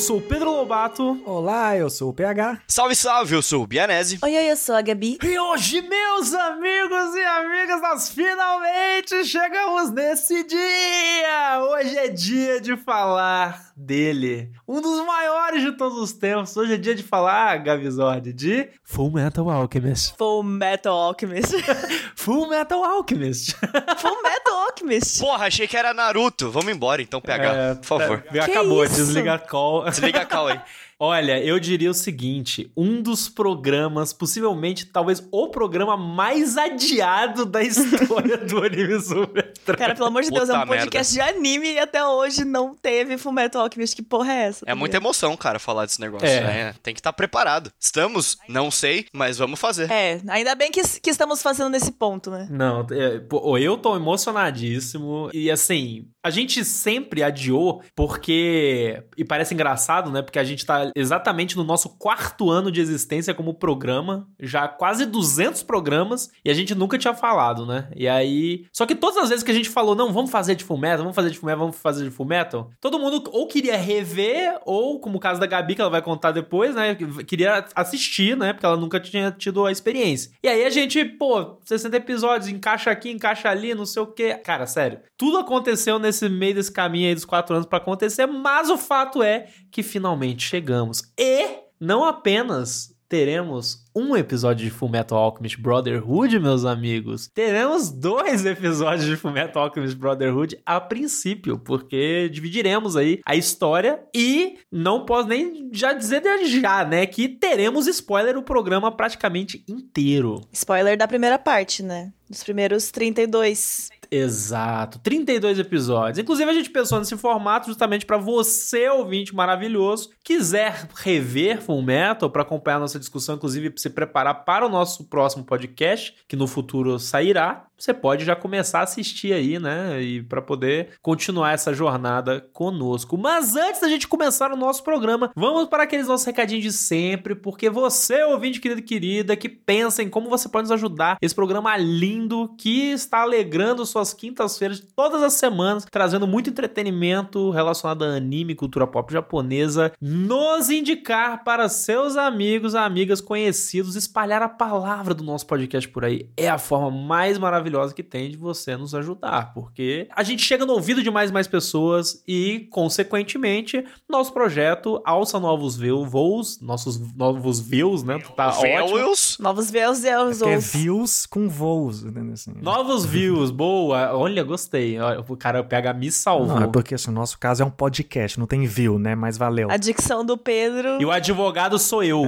Sou Pedro Lobato. Olá, eu sou o PH. Salve, salve, eu sou o Bianese. Oi, oi, eu sou a Gabi. E hoje, meus amigos e amigas, nós finalmente chegamos nesse dia! Hoje é dia de falar dele, um dos maiores de todos os tempos. Hoje é dia de falar, Gavizord, de Full Metal Alchemist. Full Metal Alchemist. Full Metal Alchemist. Full Metal Alchemist. Porra, achei que era Naruto. Vamos embora então, PH, É, por favor. tá- acabou, isso? desliga a call. Desliga a call aí. Olha, eu diria o seguinte: um dos programas, possivelmente, talvez o programa mais adiado da história do anime Super Cara, pelo amor de Deus, é um Puta podcast de anime e até hoje não teve Full Metal Alchemist. Que porra é essa? É muita emoção, cara, falar desse negócio. É. né? Tem que estar preparado. Estamos? Não sei, mas vamos fazer. É, ainda bem que, que estamos fazendo nesse ponto, né? Não, é, eu tô emocionadíssimo. E assim, a gente sempre adiou porque. E parece engraçado, né? Porque a gente tá exatamente no nosso quarto ano de existência como programa. Já quase 200 programas. E a gente nunca tinha falado, né? E aí. Só que todas as vezes que a gente falou, não, vamos fazer de Fullmetal, vamos fazer de Fullmetal, vamos fazer de Fullmetal. Todo mundo ou queria rever, ou, como o caso da Gabi, que ela vai contar depois, né? Queria assistir, né? Porque ela nunca tinha tido a experiência. E aí a gente, pô, 60 episódios, encaixa aqui, encaixa ali, não sei o quê. Cara, sério, tudo aconteceu nesse meio desse caminho aí dos quatro anos pra acontecer, mas o fato é que finalmente chegamos. E não apenas teremos um episódio de Fullmetal Alchemist Brotherhood, meus amigos. Teremos dois episódios de Fullmetal Alchemist Brotherhood a princípio, porque dividiremos aí a história e não posso nem já dizer já, né, que teremos spoiler o programa praticamente inteiro. Spoiler da primeira parte, né? Dos primeiros 32. Exato, 32 episódios. Inclusive a gente pensou nesse formato justamente para você, ouvinte maravilhoso, quiser rever Full Metal para acompanhar nossa discussão, inclusive se preparar para o nosso próximo podcast, que no futuro sairá, você pode já começar a assistir aí, né? E para poder continuar essa jornada conosco. Mas antes da gente começar o nosso programa, vamos para aqueles nossos recadinhos de sempre, porque você, ouvinte querido e querida, que pensa em como você pode nos ajudar, esse programa lindo que está alegrando suas quintas-feiras todas as semanas, trazendo muito entretenimento relacionado a anime, cultura pop japonesa, nos indicar para seus amigos, amigas, conhecidos, espalhar a palavra do nosso podcast por aí. É a forma mais maravilhosa que tem de você nos ajudar, porque a gente chega no ouvido de mais e mais pessoas e, consequentemente, nosso projeto alça novos view- voos, nossos novos views, né? Tá. Views? Novos e os é outros. views com voos, entendeu? Assim. Novos views, boa. Olha, gostei. O cara, PH me salvou. Não, é porque assim, o nosso caso é um podcast, não tem view, né? Mas valeu. A dicção do Pedro. E o advogado sou eu.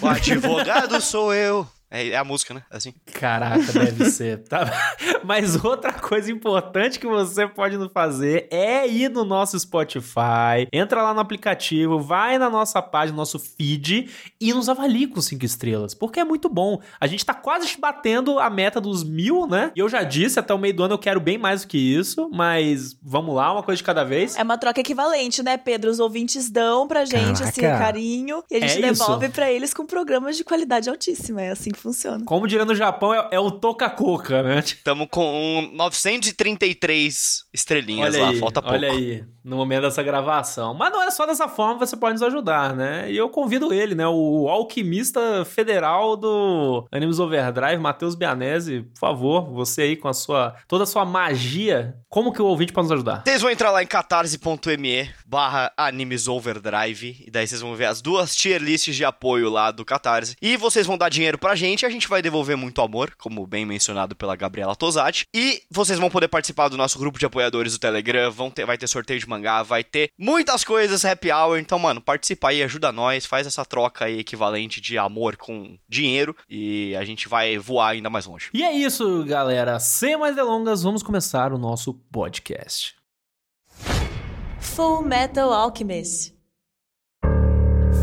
O advogado sou eu. É, é a música, né? Assim. Caraca, deve ser. Tá? Mas outra coisa importante que você pode nos fazer é ir no nosso Spotify, entra lá no aplicativo, vai na nossa página, nosso feed e nos avalie com cinco estrelas, porque é muito bom. A gente tá quase batendo a meta dos mil, né? E eu já disse, até o meio do ano eu quero bem mais do que isso, mas vamos lá, uma coisa de cada vez. É uma troca equivalente, né, Pedro? Os ouvintes dão pra gente esse Caraca. carinho e a gente É isso. devolve pra eles com programas de qualidade altíssima. É assim que funciona. Como diria no Japão, é, é o toca-coca, né? Tamo com 933 estrelinhas Olha lá, aí, falta pouco. olha aí, no momento dessa gravação. Mas não é só dessa forma que você pode nos ajudar, né? E eu convido ele, né? O alquimista federal do Animes Overdrive, Matheus Bianese, por favor, você aí com a sua toda a sua magia, como que o ouvinte pode nos ajudar? Vocês vão entrar lá em catarse.me barra Animes Overdrive e daí vocês vão ver as duas tier lists de apoio lá do Catarse. E vocês vão dar dinheiro pra gente, a gente vai devolver muito amor, como bem mencionado pela Gabriela Tosati. E vocês vão poder participar do nosso grupo de apoiadores do Telegram, vão ter, vai ter sorteio de mangá, vai ter muitas coisas, happy hour. Então, mano, participa aí, ajuda nós, faz essa troca aí equivalente de amor com dinheiro e a gente vai voar ainda mais longe. E é isso, galera. Sem mais delongas, vamos começar o nosso podcast. Full Metal Alchemist.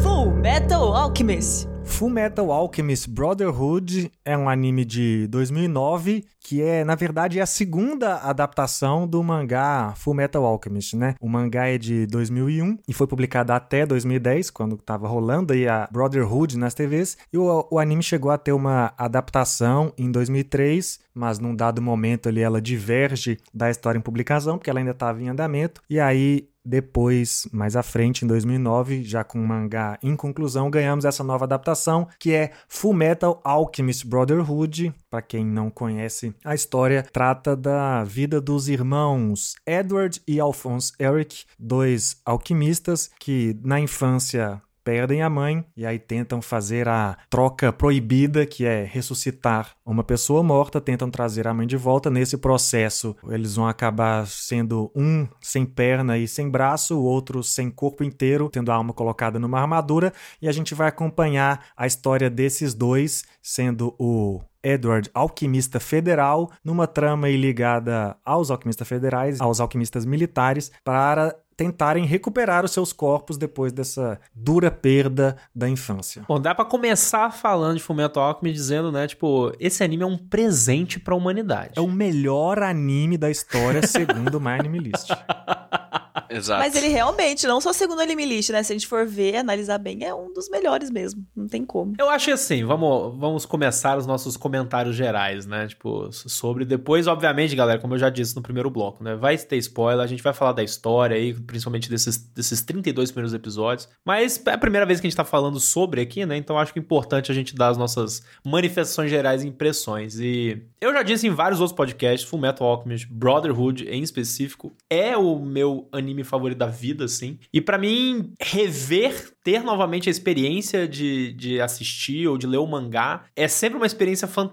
Full Metal Alchemist. Full Metal Alchemist Brotherhood é um anime de 2009 que é, na verdade, é a segunda adaptação do mangá Full Metal Alchemist, né? O mangá é de 2001 e foi publicado até 2010, quando tava rolando aí a Brotherhood nas TVs, e o, o anime chegou a ter uma adaptação em 2003 mas num dado momento ali ela diverge da história em publicação, porque ela ainda estava em andamento, e aí depois, mais à frente, em 2009, já com o mangá em conclusão, ganhamos essa nova adaptação, que é Full Metal Alchemist Brotherhood. Para quem não conhece a história, trata da vida dos irmãos Edward e Alphonse Eric, dois alquimistas que na infância perdem a mãe e aí tentam fazer a troca proibida, que é ressuscitar uma pessoa morta, tentam trazer a mãe de volta. Nesse processo, eles vão acabar sendo um sem perna e sem braço, o outro sem corpo inteiro, tendo a alma colocada numa armadura, e a gente vai acompanhar a história desses dois, sendo o Edward, alquimista federal, numa trama ligada aos alquimistas federais, aos alquimistas militares, para tentarem recuperar os seus corpos depois dessa dura perda da infância. Bom, dá para começar falando de Fullmetal Alchemist dizendo, né, tipo, esse anime é um presente para a humanidade. É o melhor anime da história segundo o My Anime List. Exato. Mas ele realmente, não só segundo a Anime List, né? Se a gente for ver, analisar bem, é um dos melhores mesmo. Não tem como. Eu acho assim, vamos, vamos começar os nossos comentários gerais, né? Tipo, sobre. Depois, obviamente, galera, como eu já disse no primeiro bloco, né? Vai ter spoiler, a gente vai falar da história aí, principalmente desses, desses 32 primeiros episódios. Mas é a primeira vez que a gente tá falando sobre aqui, né? Então acho que é importante a gente dar as nossas manifestações gerais e impressões. E eu já disse em vários outros podcasts, Full Metal Alchemist, Brotherhood em específico, é o meu anime favorito da vida, assim. E para mim, rever, ter novamente a experiência de, de assistir ou de ler o mangá é sempre uma experiência fantástica,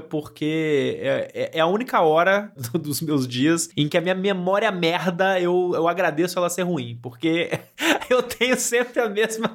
porque é, é, é a única hora dos meus dias em que a minha memória merda eu, eu agradeço ela ser ruim, porque eu tenho sempre a mesma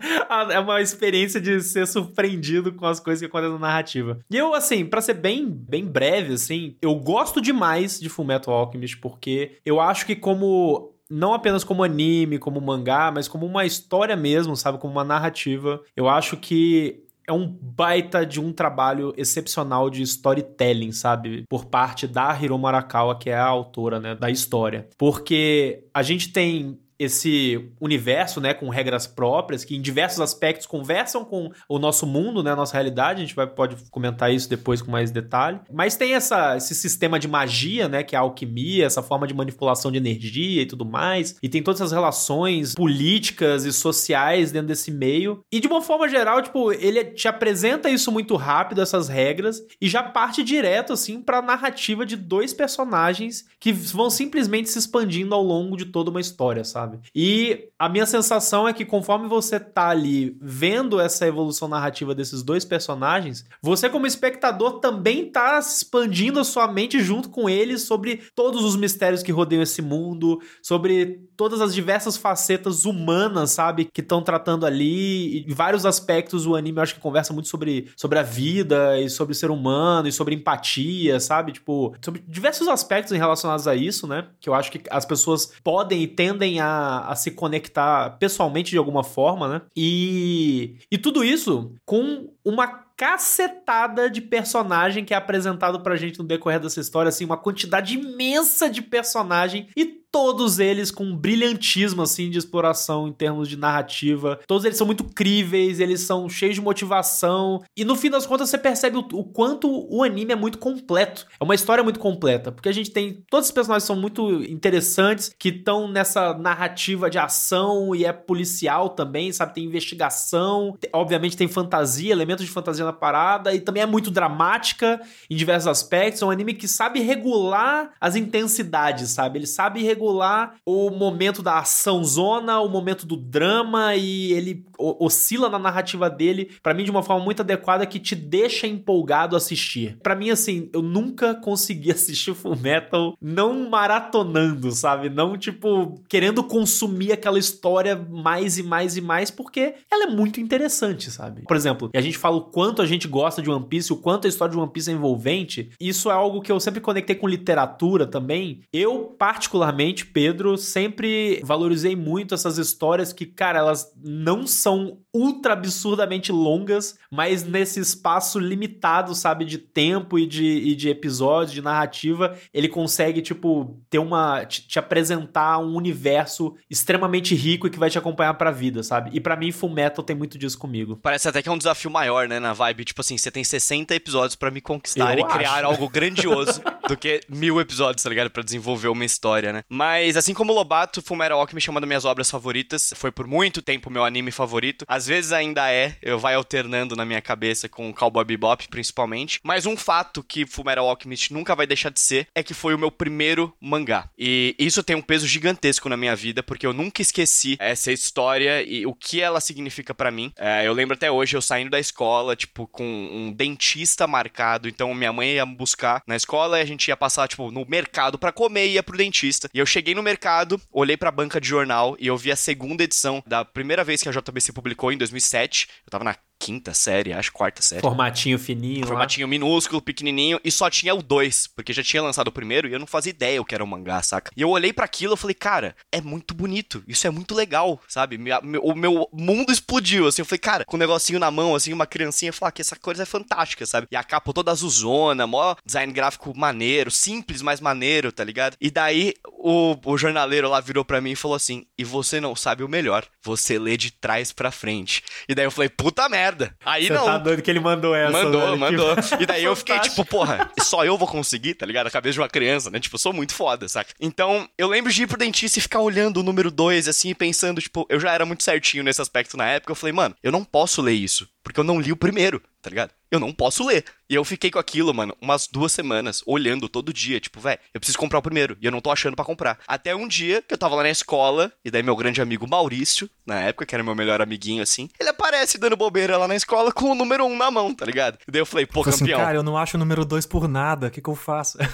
é uma experiência de ser surpreendido com as coisas que acontecem na narrativa. E eu, assim, para ser bem, bem breve, assim, eu gosto demais de Fullmetal Alchemist, porque eu acho que como não apenas como anime, como mangá, mas como uma história mesmo, sabe? Como uma narrativa. Eu acho que é um baita de um trabalho excepcional de storytelling, sabe? Por parte da Hiromu Arakawa, que é a autora, né, da história. Porque a gente tem esse universo, né, com regras próprias, que em diversos aspectos conversam com o nosso mundo, né, a nossa realidade, a gente vai, pode comentar isso depois com mais detalhe, mas tem essa, esse sistema de magia, né, que é a alquimia, essa forma de manipulação de energia e tudo mais, e tem todas essas relações políticas e sociais dentro desse meio, e de uma forma geral, tipo, ele te apresenta isso muito rápido, essas regras, e já parte direto, assim, pra narrativa de dois personagens que vão simplesmente se expandindo ao longo de toda uma história, sabe? Sabe? E a minha sensação é que conforme você tá ali vendo essa evolução narrativa desses dois personagens, você como espectador também tá expandindo a sua mente junto com eles sobre todos os mistérios que rodeiam esse mundo, sobre todas as diversas facetas humanas, sabe, que estão tratando ali, e vários aspectos o anime eu acho que conversa muito sobre, sobre a vida e sobre o ser humano e sobre empatia, sabe? Tipo, sobre diversos aspectos relacionados a isso, né? Que eu acho que as pessoas podem e tendem a a, se conectar pessoalmente de alguma forma, né? E, e tudo isso com uma cacetada de personagem que é apresentado pra gente no decorrer dessa história, assim, uma quantidade imensa de personagem e todos eles com um brilhantismo assim de exploração em termos de narrativa. Todos eles são muito críveis, eles são cheios de motivação e no fim das contas você percebe o, o, quanto o anime é muito completo. É uma história muito completa, porque a gente tem todos os personagens são muito interessantes que estão nessa narrativa de ação e é policial também, sabe? Tem investigação, tem, obviamente tem fantasia, elementos de fantasia na parada e também é muito dramática em diversos aspectos. É um anime que sabe regular as intensidades, sabe? Ele sabe regular regular o momento da ação zona, o momento do drama e ele oscila na narrativa dele, para mim de uma forma muito adequada que te deixa empolgado assistir. Para mim assim, eu nunca consegui assistir Full Metal não maratonando, sabe? Não tipo querendo consumir aquela história mais e mais e mais porque ela é muito interessante, sabe? Por exemplo, a gente fala o quanto a gente gosta de One Piece, o quanto a história de One Piece é envolvente. Isso é algo que eu sempre conectei com literatura também. Eu particularmente Pedro, sempre valorizei muito essas histórias que, cara, elas não são ultra absurdamente longas, mas nesse espaço limitado, sabe, de tempo e de, e de episódios, de narrativa, ele consegue, tipo, ter uma. te, te apresentar um universo extremamente rico e que vai te acompanhar pra vida, sabe? E para mim, Full Metal tem muito disso comigo. Parece até que é um desafio maior, né, na vibe. Tipo assim, você tem 60 episódios para me conquistar Eu e criar acho. algo grandioso do que mil episódios, tá ligado? Pra desenvolver uma história, né? Mas assim como Lobato, Fullmetal Alchemist é uma das minhas obras favoritas. Foi por muito tempo meu anime favorito. Às vezes ainda é, eu vai alternando na minha cabeça com Cowboy Bebop, principalmente. Mas um fato que Fullmetal Alchemist nunca vai deixar de ser é que foi o meu primeiro mangá. E isso tem um peso gigantesco na minha vida, porque eu nunca esqueci essa história e o que ela significa pra mim. É, eu lembro até hoje eu saindo da escola, tipo, com um dentista marcado. Então minha mãe ia me buscar na escola e a gente ia passar, tipo, no mercado pra comer e ia pro dentista. E eu cheguei no mercado, olhei pra banca de jornal e eu vi a segunda edição da primeira vez que a JBC publicou, em 2007. Eu tava na quinta série, acho, quarta série. Formatinho fininho. lá. Formatinho minúsculo, pequenininho, e só tinha o 2, porque já tinha lançado o primeiro e eu não fazia ideia o que era um mangá, saca? E eu olhei pra aquilo e falei, cara, é muito bonito, isso é muito legal, sabe? Minha- meu- o meu mundo explodiu, assim, eu falei, cara, com um negocinho na mão, assim, uma criancinha, falar que essa coisa é fantástica, sabe? E a capa toda azulzona, mó design gráfico maneiro, simples, mas maneiro, tá ligado? E daí o, o jornaleiro lá virou pra mim e falou assim, e você não sabe o melhor, você lê de trás pra frente. E daí eu falei, puta merda. Aí Você não. tá doido que ele mandou essa, Mandou, velho, que- mandou. E daí eu fiquei tipo, porra, só eu vou conseguir, tá ligado? A cabeça de uma criança, né? Tipo, eu sou muito foda, saca? Então, eu lembro de ir pro dentista e ficar olhando o número 2, assim, e pensando, tipo, eu já era muito certinho nesse aspecto na época. Eu falei, mano, eu não posso ler isso, porque eu não li o primeiro, tá ligado? Eu não posso ler. E eu fiquei com aquilo, mano, umas duas semanas, olhando todo dia, tipo, velho, eu preciso comprar o primeiro, e eu não tô achando pra comprar. Até um dia que eu tava lá na escola, e daí meu grande amigo Maurício, na época, que era meu melhor amiguinho, assim, ele aparece dando bobeira lá na escola com o número 1 um na mão, tá ligado? E daí eu falei, pô, Falei assim, campeão. cara, eu não acho o número 2 por nada, o que, que eu faço?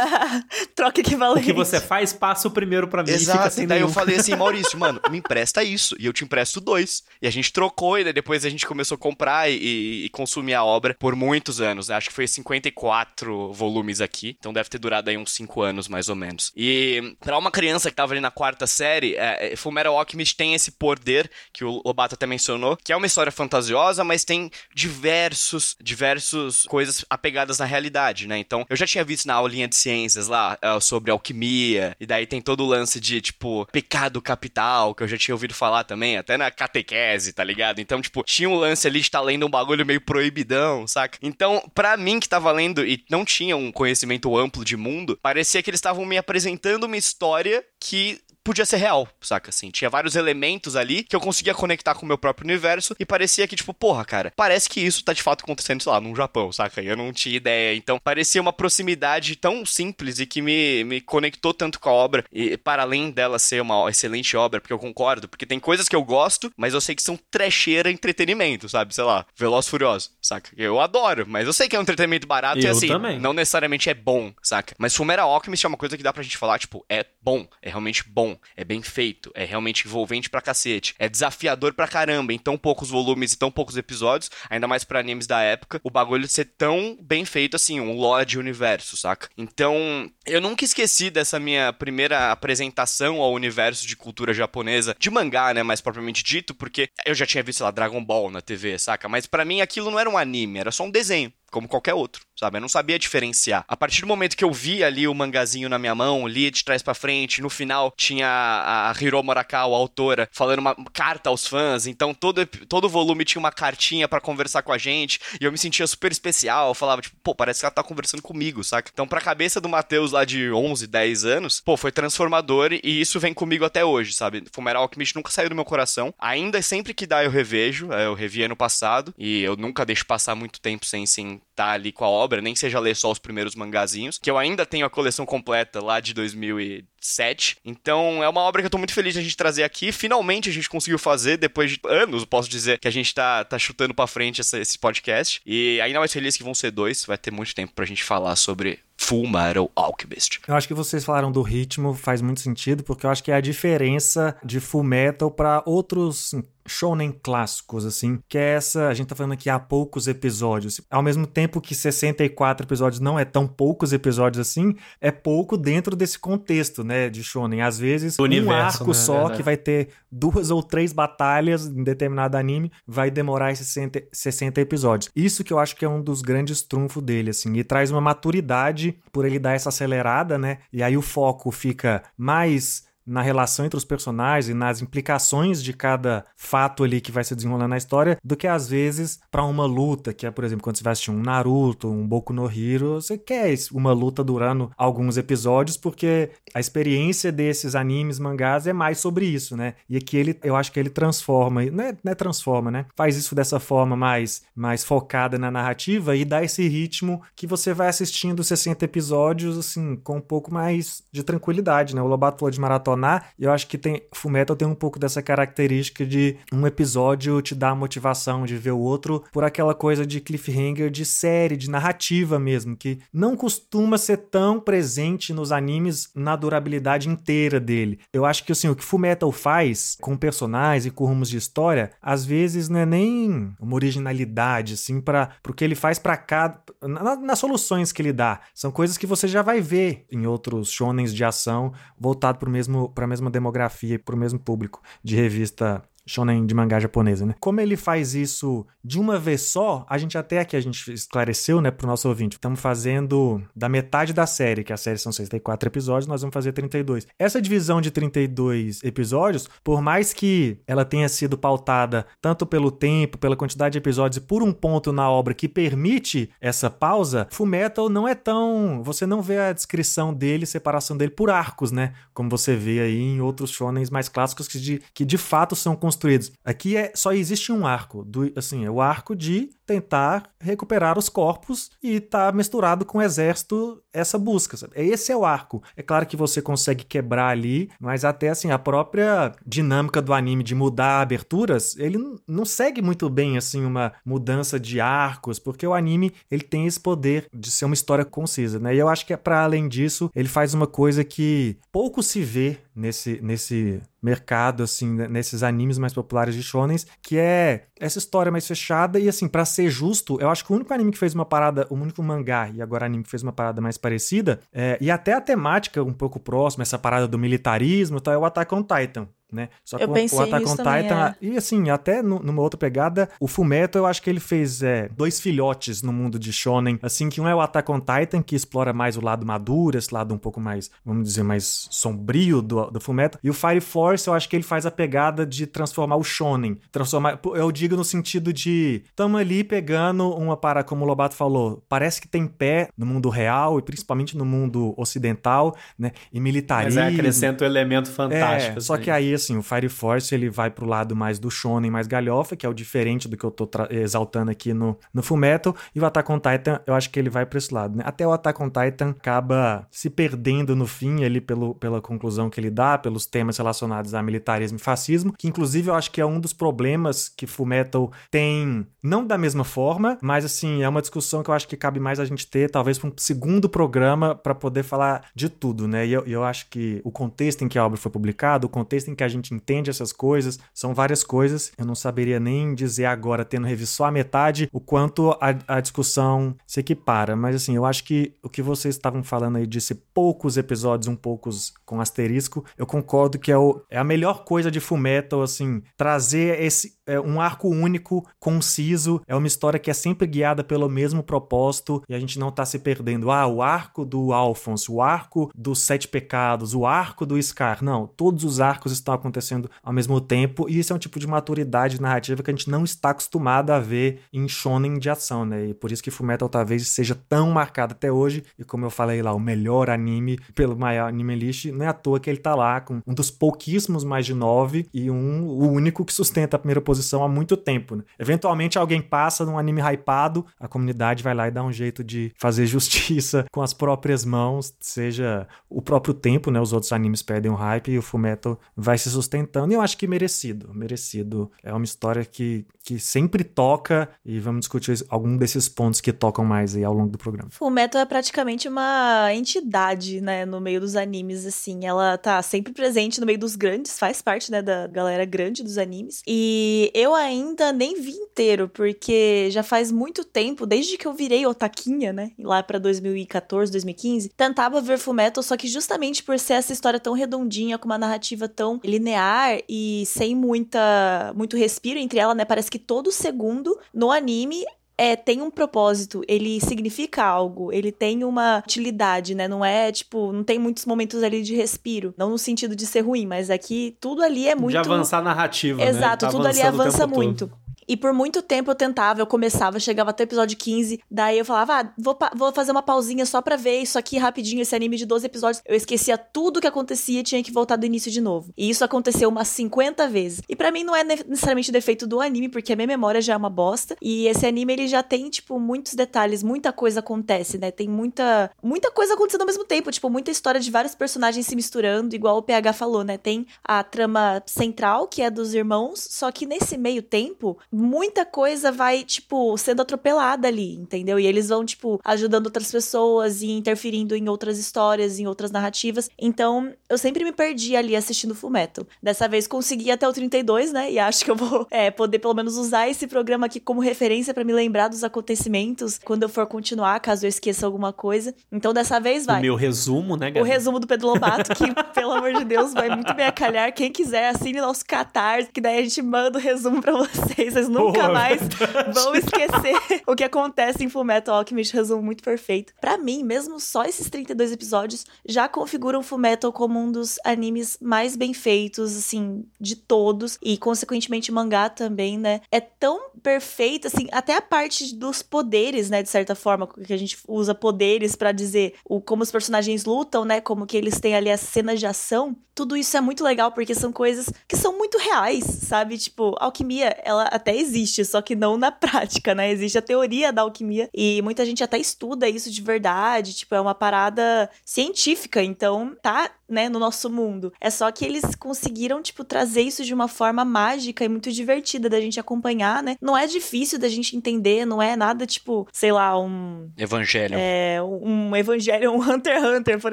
Troca equivalente. O que você faz, passa o primeiro pra mim e fica Exato, sem e daí eu nenhum. falei assim, Maurício, mano, me empresta isso, e eu te empresto dois. E a gente trocou, e daí depois a gente começou a comprar e, e- e consumir a obra por muitos anos, né? Acho que foi 54 volumes aqui, então deve ter durado aí uns 5 anos, mais ou menos. E pra uma criança que tava ali na quarta série, é, é, Fullmetal Alchemist tem esse poder, que o Lobato até mencionou, que é uma história fantasiosa, mas tem diversos, diversos coisas apegadas na realidade, né? Então, eu já tinha visto na aulinha de ciências lá, é, sobre alquimia, e daí tem todo o lance de, tipo, pecado capital, que eu já tinha ouvido falar também, até na catequese, tá ligado? Então, tipo, tinha um lance ali de estar lendo um bagulho meio proibidão, saca? Então, pra mim que tava lendo e não tinha um conhecimento amplo de mundo, parecia que eles estavam me apresentando uma história que podia ser real, saca? Assim, tinha vários elementos ali que eu conseguia conectar com o meu próprio universo e parecia que, tipo, porra, cara, parece que isso tá de fato acontecendo, sei lá, num Japão, saca? E eu não tinha ideia. Então, parecia uma proximidade tão simples e que me, me conectou tanto com a obra. E para além dela ser uma excelente obra, porque eu concordo, porque tem coisas que eu gosto, mas eu sei que são trecheira entretenimento, sabe? Sei lá, Veloz Furioso, saca? Eu adoro, mas eu sei que é um entretenimento barato e Eu assim, também. não necessariamente é bom, saca? Mas Fullmetal Alchemist é uma coisa que dá pra gente falar, tipo, é bom, é realmente bom, é bem feito, é realmente envolvente pra cacete, é desafiador pra caramba, em tão poucos volumes e tão poucos episódios, ainda mais pra animes da época, o bagulho ser tão bem feito assim, um lore de universo, saca? Então, eu nunca esqueci dessa minha primeira apresentação ao universo de cultura japonesa, de mangá, né, mais propriamente dito, porque eu já tinha visto, sei lá, Dragon Ball na TV, saca? Mas pra mim aquilo não era um anime, era só um desenho como qualquer outro, sabe? Eu não sabia diferenciar. A partir do momento que eu vi ali o mangazinho na minha mão, li de trás pra frente, no final tinha a Hiro Morakawa, a autora, falando uma carta aos fãs, então todo, todo volume tinha uma cartinha pra conversar com a gente, e eu me sentia super especial, eu falava, tipo, pô, parece que ela tá conversando comigo, saca? Então pra cabeça do Matheus lá de 11, 10 anos, pô, foi transformador, e isso vem comigo até hoje, sabe? Fumeral Alchemist nunca saiu do meu coração, ainda sempre que dá eu revejo, é, eu revi ano passado, e eu nunca deixo passar muito tempo sem, sem tá ali com a obra, nem seja ler só os primeiros mangazinhos, que eu ainda tenho a coleção completa lá de 2007. Então é uma obra que eu tô muito feliz de a gente trazer aqui. Finalmente a gente conseguiu fazer, depois de anos, posso dizer, que a gente tá, tá chutando pra frente essa- esse podcast. E ainda mais feliz que vão ser dois, vai ter muito tempo pra gente falar sobre Full Metal Alchemist. Eu acho que vocês falaram do ritmo, faz muito sentido, porque eu acho que é a diferença de Full Metal para outros shonen clássicos, assim, que é essa, a gente tá falando aqui há poucos episódios. Ao mesmo tempo que 64 episódios não é tão poucos episódios assim, é pouco dentro desse contexto, né, de shonen. Às vezes, universo, um arco né, só verdade. que vai ter duas ou três batalhas em determinado anime, vai demorar esses 60, 60 episódios. Isso que eu acho que é um dos grandes trunfos dele, assim, e traz uma maturidade por ele dar essa acelerada, né? E aí o foco fica mais na relação entre os personagens e nas implicações de cada fato ali que vai se desenrolando na história, do que às vezes para uma luta, que é, por exemplo, quando você vai assistir um Naruto, um Boku no Hero, você quer uma luta durando alguns episódios, porque a experiência desses animes, mangás é mais sobre isso, né? E aqui ele, eu acho que ele transforma, não é, não é transforma, né? Faz isso dessa forma mais, mais focada na narrativa e dá esse ritmo que você vai assistindo 60 episódios, assim, com um pouco mais de tranquilidade, né? O Lobato falou de maratona e eu acho que tem Fullmetal tem um pouco dessa característica de um episódio te dá a motivação de ver o outro por aquela coisa de cliffhanger de série, de narrativa mesmo, que não costuma ser tão presente nos animes na durabilidade inteira dele. Eu acho que assim, o que Fullmetal faz com personagens e com rumos de história, às vezes não é nem uma originalidade assim para o que ele faz para cada na, nas soluções que ele dá. São coisas que você já vai ver em outros shonens de ação voltado para o mesmo para a mesma demografia e para o mesmo público de revista shonen de mangá japonesa, né? Como ele faz isso de uma vez só, a gente até aqui a gente esclareceu, né, pro nosso ouvinte. Estamos fazendo da metade da série, que a série são 64 episódios, nós vamos fazer 32. Essa divisão de 32 episódios, por mais que ela tenha sido pautada tanto pelo tempo, pela quantidade de episódios e por um ponto na obra que permite essa pausa, Fullmetal não é tão, você não vê a descrição dele, separação dele por arcos, né? Como você vê aí em outros shonens mais clássicos que de, que de fato são construídos. Aqui é só existe um arco, do, assim, é o arco de tentar recuperar os corpos e tá misturado com o exército essa busca. Sabe? Esse é o arco. É claro que você consegue quebrar ali, mas até assim a própria dinâmica do anime de mudar aberturas, ele não segue muito bem assim uma mudança de arcos, porque o anime ele tem esse poder de ser uma história concisa, né? E eu acho que é para além disso, ele faz uma coisa que pouco se vê nesse nesse mercado assim, nesses animes mais populares de shonens, que é essa história mais fechada e assim, para ser justo, eu acho que o único anime que fez uma parada, o único mangá e agora anime que fez uma parada mais parecida, é, e até a temática um pouco próxima, essa parada do militarismo, tá, é o Attack on Titan né? Só que eu o, pensei o Attack on Titan, é. e assim, até no- numa outra pegada, o Fullmetal eu acho que ele fez é, dois filhotes no mundo de shonen, assim, que um é o Attack on Titan, que explora mais o lado maduro, esse lado um pouco mais, vamos dizer, mais sombrio do, do Fullmetal, e o Fire Force eu acho que ele faz a pegada de transformar o shonen, transformar, eu digo no sentido de, tamo ali pegando uma para, como o Lobato falou, parece que tem pé no mundo real, e principalmente no mundo ocidental, né, e Mas militarismo. aí acrescenta o elemento fantástico. É, só assim. que aí, assim, o Fire Force ele vai pro lado mais do shonen, mais galhofa, que é o diferente do que eu tô exaltando aqui no, no Fullmetal, e o Attack on Titan, eu acho que ele vai pra esse lado, né? Até o Attack on Titan acaba se perdendo no fim ali pelo, pela conclusão que ele dá, pelos temas relacionados a militarismo e fascismo, que inclusive eu acho que é um dos problemas que Fullmetal tem, não da mesma forma, mas assim, é uma discussão que eu acho que cabe mais a gente ter, talvez para um segundo programa para poder falar de tudo, né? E eu, eu acho que o contexto em que a obra foi publicada, o contexto em que a gente entende essas coisas, são várias coisas. Eu não saberia nem dizer agora, tendo revisto só a metade, o quanto a, a discussão se equipara. Mas assim, eu acho que o que vocês estavam falando aí de ser poucos episódios, um poucos com asterisco, eu concordo que é, o, é a melhor coisa de Fullmetal, assim, trazer esse é, um arco único, conciso, é uma história que é sempre guiada pelo mesmo propósito e a gente não tá se perdendo. Ah, o arco do Alphonse, o arco dos Sete Pecados, o arco do Scar. Não, todos os arcos estão acontecendo ao mesmo tempo e isso é um tipo de maturidade narrativa que a gente não está acostumado a ver em shonen de ação, né? E por isso que Fullmetal talvez seja tão marcado até hoje e como eu falei lá, o melhor anime pelo maior anime list, não é à toa que ele tá lá com um dos pouquíssimos mais de nove e um, o único que sustenta a primeira posição há muito tempo, né? Eventualmente alguém passa num anime hypado, a comunidade vai lá e dá um jeito de fazer justiça com as próprias mãos, seja o próprio tempo, né? Os outros animes perdem o hype e o Fullmetal vai se se sustentando, e eu acho que merecido, merecido. É uma história que, que sempre toca, e vamos discutir algum desses pontos que tocam mais aí ao longo do programa. Fullmetal é praticamente uma entidade, né, no meio dos animes, assim, ela tá sempre presente no meio dos grandes, faz parte, né, da galera grande dos animes, e eu ainda nem vi inteiro, porque já faz muito tempo, desde que eu virei otaquinha, né, lá pra 2014, 2015, tentava ver Fullmetal, só que justamente por ser essa história tão redondinha, com uma narrativa tão linear e sem muita muito respiro entre ela, né? Parece que todo segundo no anime é, tem um propósito, ele significa algo, ele tem uma utilidade, né? Não é, tipo, não tem muitos momentos ali de respiro. Não no sentido de ser ruim, mas aqui tudo ali é muito. De avançar a narrativa. Exato, né? tá tudo ali avança muito. E por muito tempo eu tentava, eu começava, chegava até o episódio 15, daí eu falava, ah, vou, vou fazer uma pausinha só pra ver isso aqui rapidinho, esse anime de 12 episódios. Eu esquecia tudo que acontecia e tinha que voltar do início de novo. E isso aconteceu umas 50 vezes. E para mim não é necessariamente defeito do anime, porque a minha memória já é uma bosta. E esse anime ele já tem, tipo, muitos detalhes, muita coisa acontece, né? Tem muita, muita coisa acontecendo ao mesmo tempo, tipo, muita história de vários personagens se misturando, igual o PH falou, né? Tem a trama central, que é dos irmãos, só que nesse meio tempo, muita coisa vai, tipo, sendo atropelada ali, entendeu? E eles vão, tipo, ajudando outras pessoas e interferindo em outras histórias, em outras narrativas. Então, eu sempre me perdi ali assistindo Fullmetal. Dessa vez consegui até o 32, né? E acho que eu vou é, poder pelo menos usar esse programa aqui como referência para me lembrar dos acontecimentos quando eu for continuar, caso eu esqueça alguma coisa. Então, dessa vez vai. O meu resumo, né, Gabi? O resumo do Pedro Lobato, que, pelo amor de Deus, vai muito bem a calhar. Quem quiser, assine nosso Catarse, que daí a gente manda o resumo pra vocês. Vocês nunca mais vão esquecer o que acontece em Fullmetal Alchemist, resumo muito perfeito. Para mim, mesmo só esses 32 episódios já configuram Fullmetal como um dos animes mais bem feitos, assim, de todos, e consequentemente mangá também, né? É tão perfeito, assim, até a parte dos poderes, né, de certa forma, que a gente usa poderes para dizer o, como os personagens lutam, né, como que eles têm ali as cenas de ação, tudo isso é muito legal porque são coisas que são muito reais, sabe? Tipo, alquimia, ela até existe, só que não na prática, né? Existe a teoria da alquimia e muita gente até estuda isso de verdade, tipo, é uma parada científica, então tá, né, no nosso mundo. É só que eles conseguiram, tipo, trazer isso de uma forma mágica e muito divertida da gente acompanhar, né? Não é difícil da gente entender, não é nada, tipo, sei lá, um... Evangelho. É, um evangelho, um Hunter x Hunter, por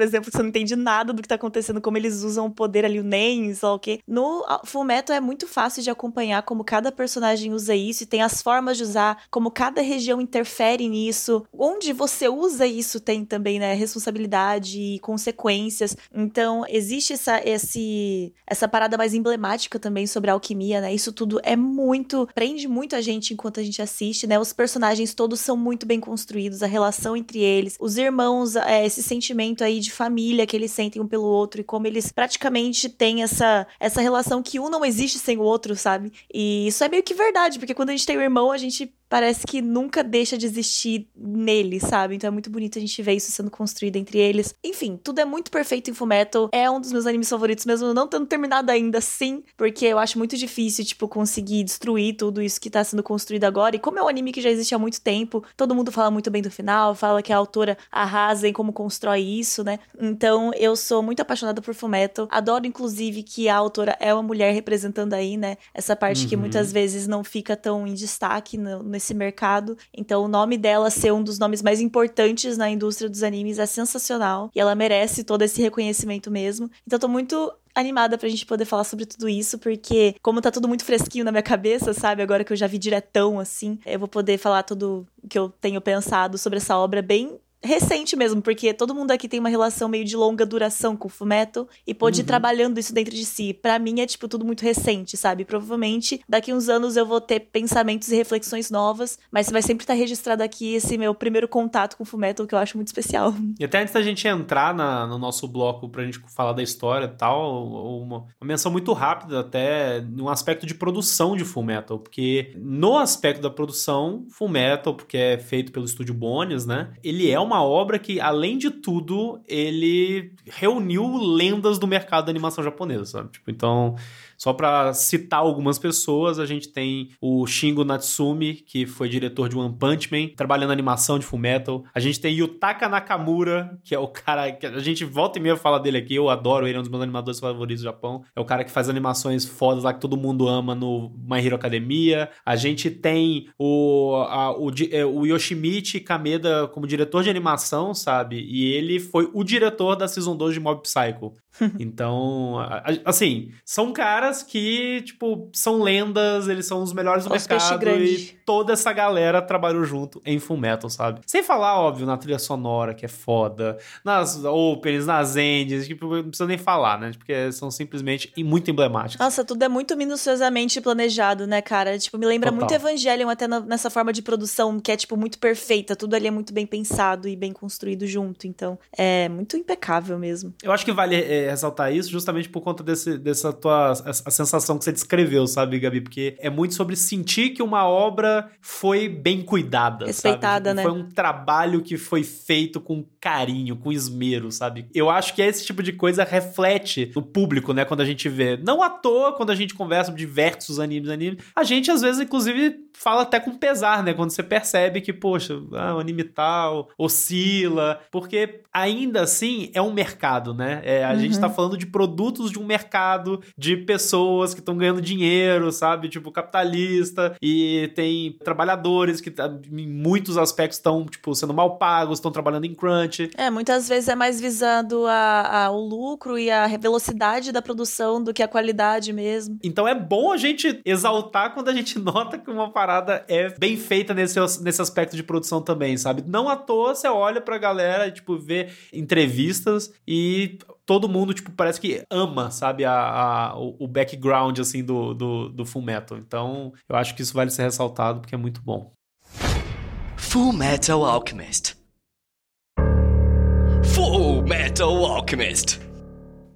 exemplo, que você não entende nada do que tá acontecendo, como eles usam poder ali, o NEM, sei lá o quê. No Fullmetal é muito fácil de acompanhar como cada personagem usa isso e tem as formas de usar, como cada região interfere nisso. Onde você usa isso tem também, né, responsabilidade e consequências. Então, existe essa, esse, essa parada mais emblemática também sobre a alquimia, né? Isso tudo é muito. prende muito a gente enquanto a gente assiste, né? Os personagens todos são muito bem construídos, a relação entre eles, os irmãos, é, esse sentimento aí de família que eles sentem um pelo outro e como eles praticamente tem essa, essa relação que um não existe sem o outro, sabe? E isso é meio que verdade, porque quando a gente tem o um irmão, a gente parece que nunca deixa de existir nele, sabe? Então é muito bonito a gente ver isso sendo construído entre eles. Enfim, tudo é muito perfeito em Fullmetal. É um dos meus animes favoritos, mesmo não tendo terminado ainda, sim, porque eu acho muito difícil, tipo, conseguir destruir tudo isso que tá sendo construído agora. E como é um anime que já existe há muito tempo, todo mundo fala muito bem do final, fala que a autora arrasa em como constrói isso, né? Então eu sou muito apaixonada por Fullmetal. Adoro, inclusive, que a autora é uma mulher representando aí, né? Essa parte uhum. que muitas vezes não fica tão em destaque no, nesse mercado. Então, o nome dela ser um dos nomes mais importantes na indústria dos animes é sensacional. E ela merece todo esse reconhecimento mesmo. Então, tô muito animada pra gente poder falar sobre tudo isso, porque como tá tudo muito fresquinho na minha cabeça, sabe? Agora que eu já vi diretão, assim, eu vou poder falar tudo que eu tenho pensado sobre essa obra bem recente mesmo, porque todo mundo aqui tem uma relação meio de longa duração com o Fumeto e pôde uhum. ir trabalhando isso dentro de si. Para mim é, tipo, tudo muito recente, sabe? Provavelmente daqui uns anos eu vou ter pensamentos e reflexões novas, mas vai sempre estar registrado aqui esse meu primeiro contato com o Fumeto, que eu acho muito especial. E até antes da gente entrar na, no nosso bloco pra gente falar da história e tal, uma, uma menção muito rápida até no aspecto de produção de Fullmetal, porque no aspecto da produção, Fullmetal, porque é feito pelo estúdio Bones, né? Ele é uma uma obra que, além de tudo, ele reuniu lendas do mercado da animação japonesa, sabe? Tipo, então, só para citar algumas pessoas, a gente tem o Shingo Natsumi, que foi diretor de One Punch Man, trabalhando animação de Fullmetal. A gente tem Yutaka Nakamura, que é o cara que a gente volta e meia fala dele aqui, eu adoro ele, é um dos meus animadores favoritos do Japão. É o cara que faz animações fodas lá que todo mundo ama no My Hero Academia. A gente tem o, a, o, é, o Yoshimichi Kameda como diretor de animação, sabe? E ele foi o diretor da Season 2 de Mob Psycho. então, assim, são caras que, tipo, são lendas, eles são os melhores do os mercado e toda essa galera trabalhou junto em Full Metal, sabe? Sem falar, óbvio, na trilha sonora, que é foda, nas openings, nas ends, tipo, não precisa nem falar, né? Porque são simplesmente muito emblemáticos. Nossa, tudo é muito minuciosamente planejado, né, cara? Tipo, me lembra Total. muito Evangelion até nessa forma de produção, que é, tipo, muito perfeita, tudo ali é muito bem pensado e bem construído junto, então é muito impecável mesmo. Eu acho que vale é, ressaltar isso justamente por conta desse, dessa tua a sensação que você descreveu, sabe, Gabi? Porque é muito sobre sentir que uma obra foi bem cuidada, Respeitada, sabe? Tipo, né? Foi um trabalho que foi feito com carinho, com esmero, sabe? Eu acho que esse tipo de coisa reflete no público, né? Quando a gente vê. Não à toa, quando a gente conversa de diversos animes, animes, a gente às vezes, inclusive, fala até com pesar, né? Quando você percebe que, poxa, ah, o anime tal oscila, porque ainda assim é um mercado, né? É, a uhum. gente tá falando de produtos de um mercado, de pessoas que estão ganhando dinheiro, sabe? Tipo, capitalista, e tem trabalhadores que tá, em muitos aspectos estão, tipo, sendo mal pagos, estão trabalhando em crunch. É, muitas vezes é mais visando a, a, o lucro e a velocidade da produção do que a qualidade mesmo. Então é bom a gente exaltar quando a gente nota que uma parada é bem feita nesse, nesse aspecto de produção também, sabe? Não à toa você olha pra galera, tipo, vê entrevistas e todo mundo, tipo, parece que ama, sabe, a, a o background, assim, do, do, do Full Metal. Então, eu acho que isso vale ser ressaltado porque é muito bom. Full Metal Alchemist Full Metal Alchemist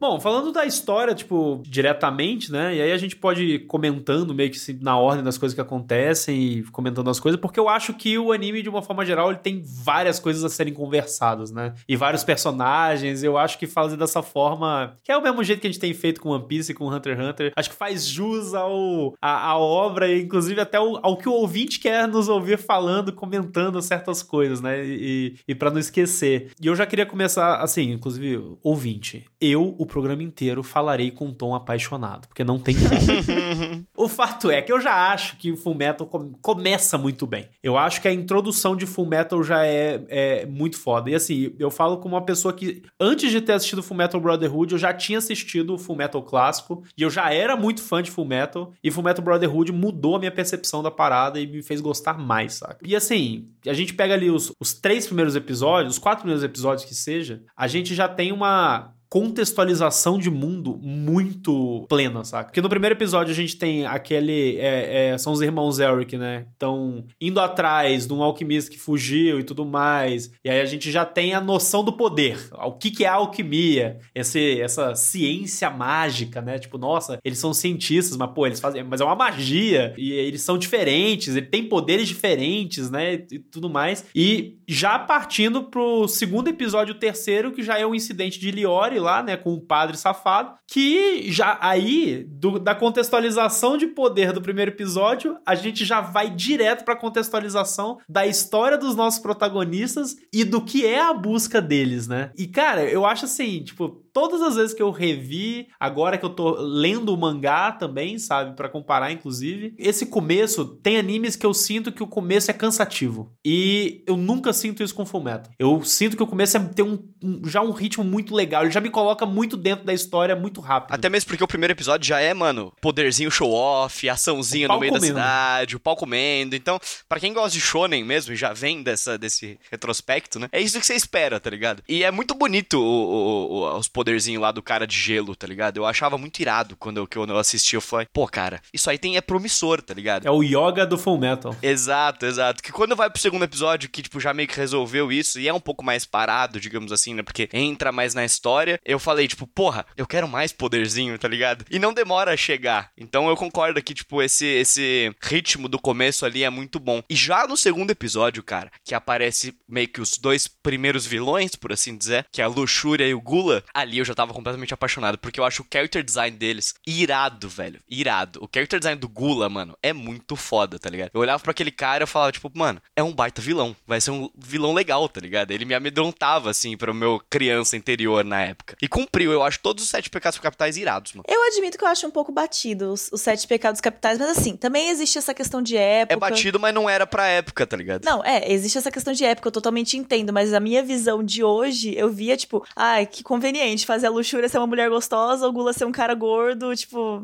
Bom, falando da história, tipo, diretamente, né? E aí a gente pode ir comentando meio que na ordem das coisas que acontecem e comentando as coisas, porque eu acho que o anime, de uma forma geral, ele tem várias coisas a serem conversadas, né? E vários personagens. Eu acho que fazer dessa forma, que é o mesmo jeito que a gente tem feito com One Piece e com Hunter x Hunter, acho que faz jus ao, a, a obra e, inclusive, até ao, ao, que o ouvinte quer nos ouvir falando, comentando certas coisas, né? E, e para não esquecer. E eu já queria começar, assim, inclusive, ouvinte. Eu, o programa inteiro falarei com um tom apaixonado, porque não tem como. o fato é que eu já acho que o Full Metal começa muito bem. Eu acho que a introdução de Full Metal já é, é muito foda. E assim, eu falo como uma pessoa que, antes de ter assistido Full Metal Brotherhood, eu já tinha assistido o Full Metal clássico, e eu já era muito fã de Full Metal, e Full Metal Brotherhood mudou a minha percepção da parada e me fez gostar mais, sabe? E assim, a gente pega ali os, os três primeiros episódios, os quatro primeiros episódios que seja, a gente já tem uma contextualização de mundo muito plena, saca? Porque no primeiro episódio a gente tem aquele. É, é, são os irmãos Eric, né? Estão indo atrás de um alquimista que fugiu e tudo mais. E aí a gente já tem a noção do poder. O que, que é a alquimia? Esse, essa ciência mágica, né? Tipo, nossa, eles são cientistas, mas pô, eles fazem. Mas é uma magia. E eles são diferentes, eles têm poderes diferentes, né? E tudo mais. E já partindo pro segundo episódio, o terceiro, que já é o incidente de Liori lá, né, com o padre safado, que já aí, do, da contextualização de poder do primeiro episódio, a gente já vai direto pra contextualização da história dos nossos protagonistas e do que é a busca deles, né? E, cara, eu acho assim, tipo, todas as vezes que eu revi, agora que eu tô lendo o mangá também, sabe, para comparar inclusive, esse começo tem animes que eu sinto que o começo é cansativo. E eu nunca sinto isso com Fullmetal. Eu sinto que o começo é ter um, um, já um ritmo muito legal, ele já me coloca muito dentro da história muito rápido. Até mesmo porque o primeiro episódio já é, mano, poderzinho show off, açãozinha no meio comendo. da cidade, o pau comendo. Então, para quem gosta de shonen mesmo, já vem dessa desse retrospecto, né? É isso que você espera, tá ligado? E é muito bonito o, o, o, os poderzinho lá do cara de gelo, tá ligado? Eu achava muito irado quando eu, quando eu assisti. Eu falei, pô, cara, isso aí tem, é promissor, tá ligado? É o yoga do Full Metal. Exato, exato. Que quando vai pro segundo episódio, que, tipo, já meio que resolveu isso e é um pouco mais parado, digamos assim, né? Porque entra mais na história. Eu falei, tipo, porra, eu quero mais poderzinho, tá ligado? E não demora a chegar. Então eu concordo que, tipo, esse, esse ritmo do começo ali é muito bom. E já no segundo episódio, cara, que aparece meio que os dois primeiros vilões, por assim dizer, que é a Luxúria e o Gula, ali eu já tava completamente apaixonado, porque eu acho o character design deles irado, velho. Irado. O character design do Gula, mano, é muito foda, tá ligado? Eu olhava para aquele cara e eu falava, tipo, mano, é um baita vilão. Vai ser um vilão legal, tá ligado? Ele me amedrontava, assim, pro meu criança interior na época. E cumpriu, eu acho todos os sete pecados capitais irados, mano. Eu admito que eu acho um pouco batido os, os sete pecados capitais, mas assim, também existe essa questão de época. É batido, mas não era pra época, tá ligado? Não, é, existe essa questão de época, eu totalmente entendo, mas a minha visão de hoje, eu via, tipo, ai, que conveniente fazer a luxúria ser uma mulher gostosa, o Gula ser um cara gordo, tipo,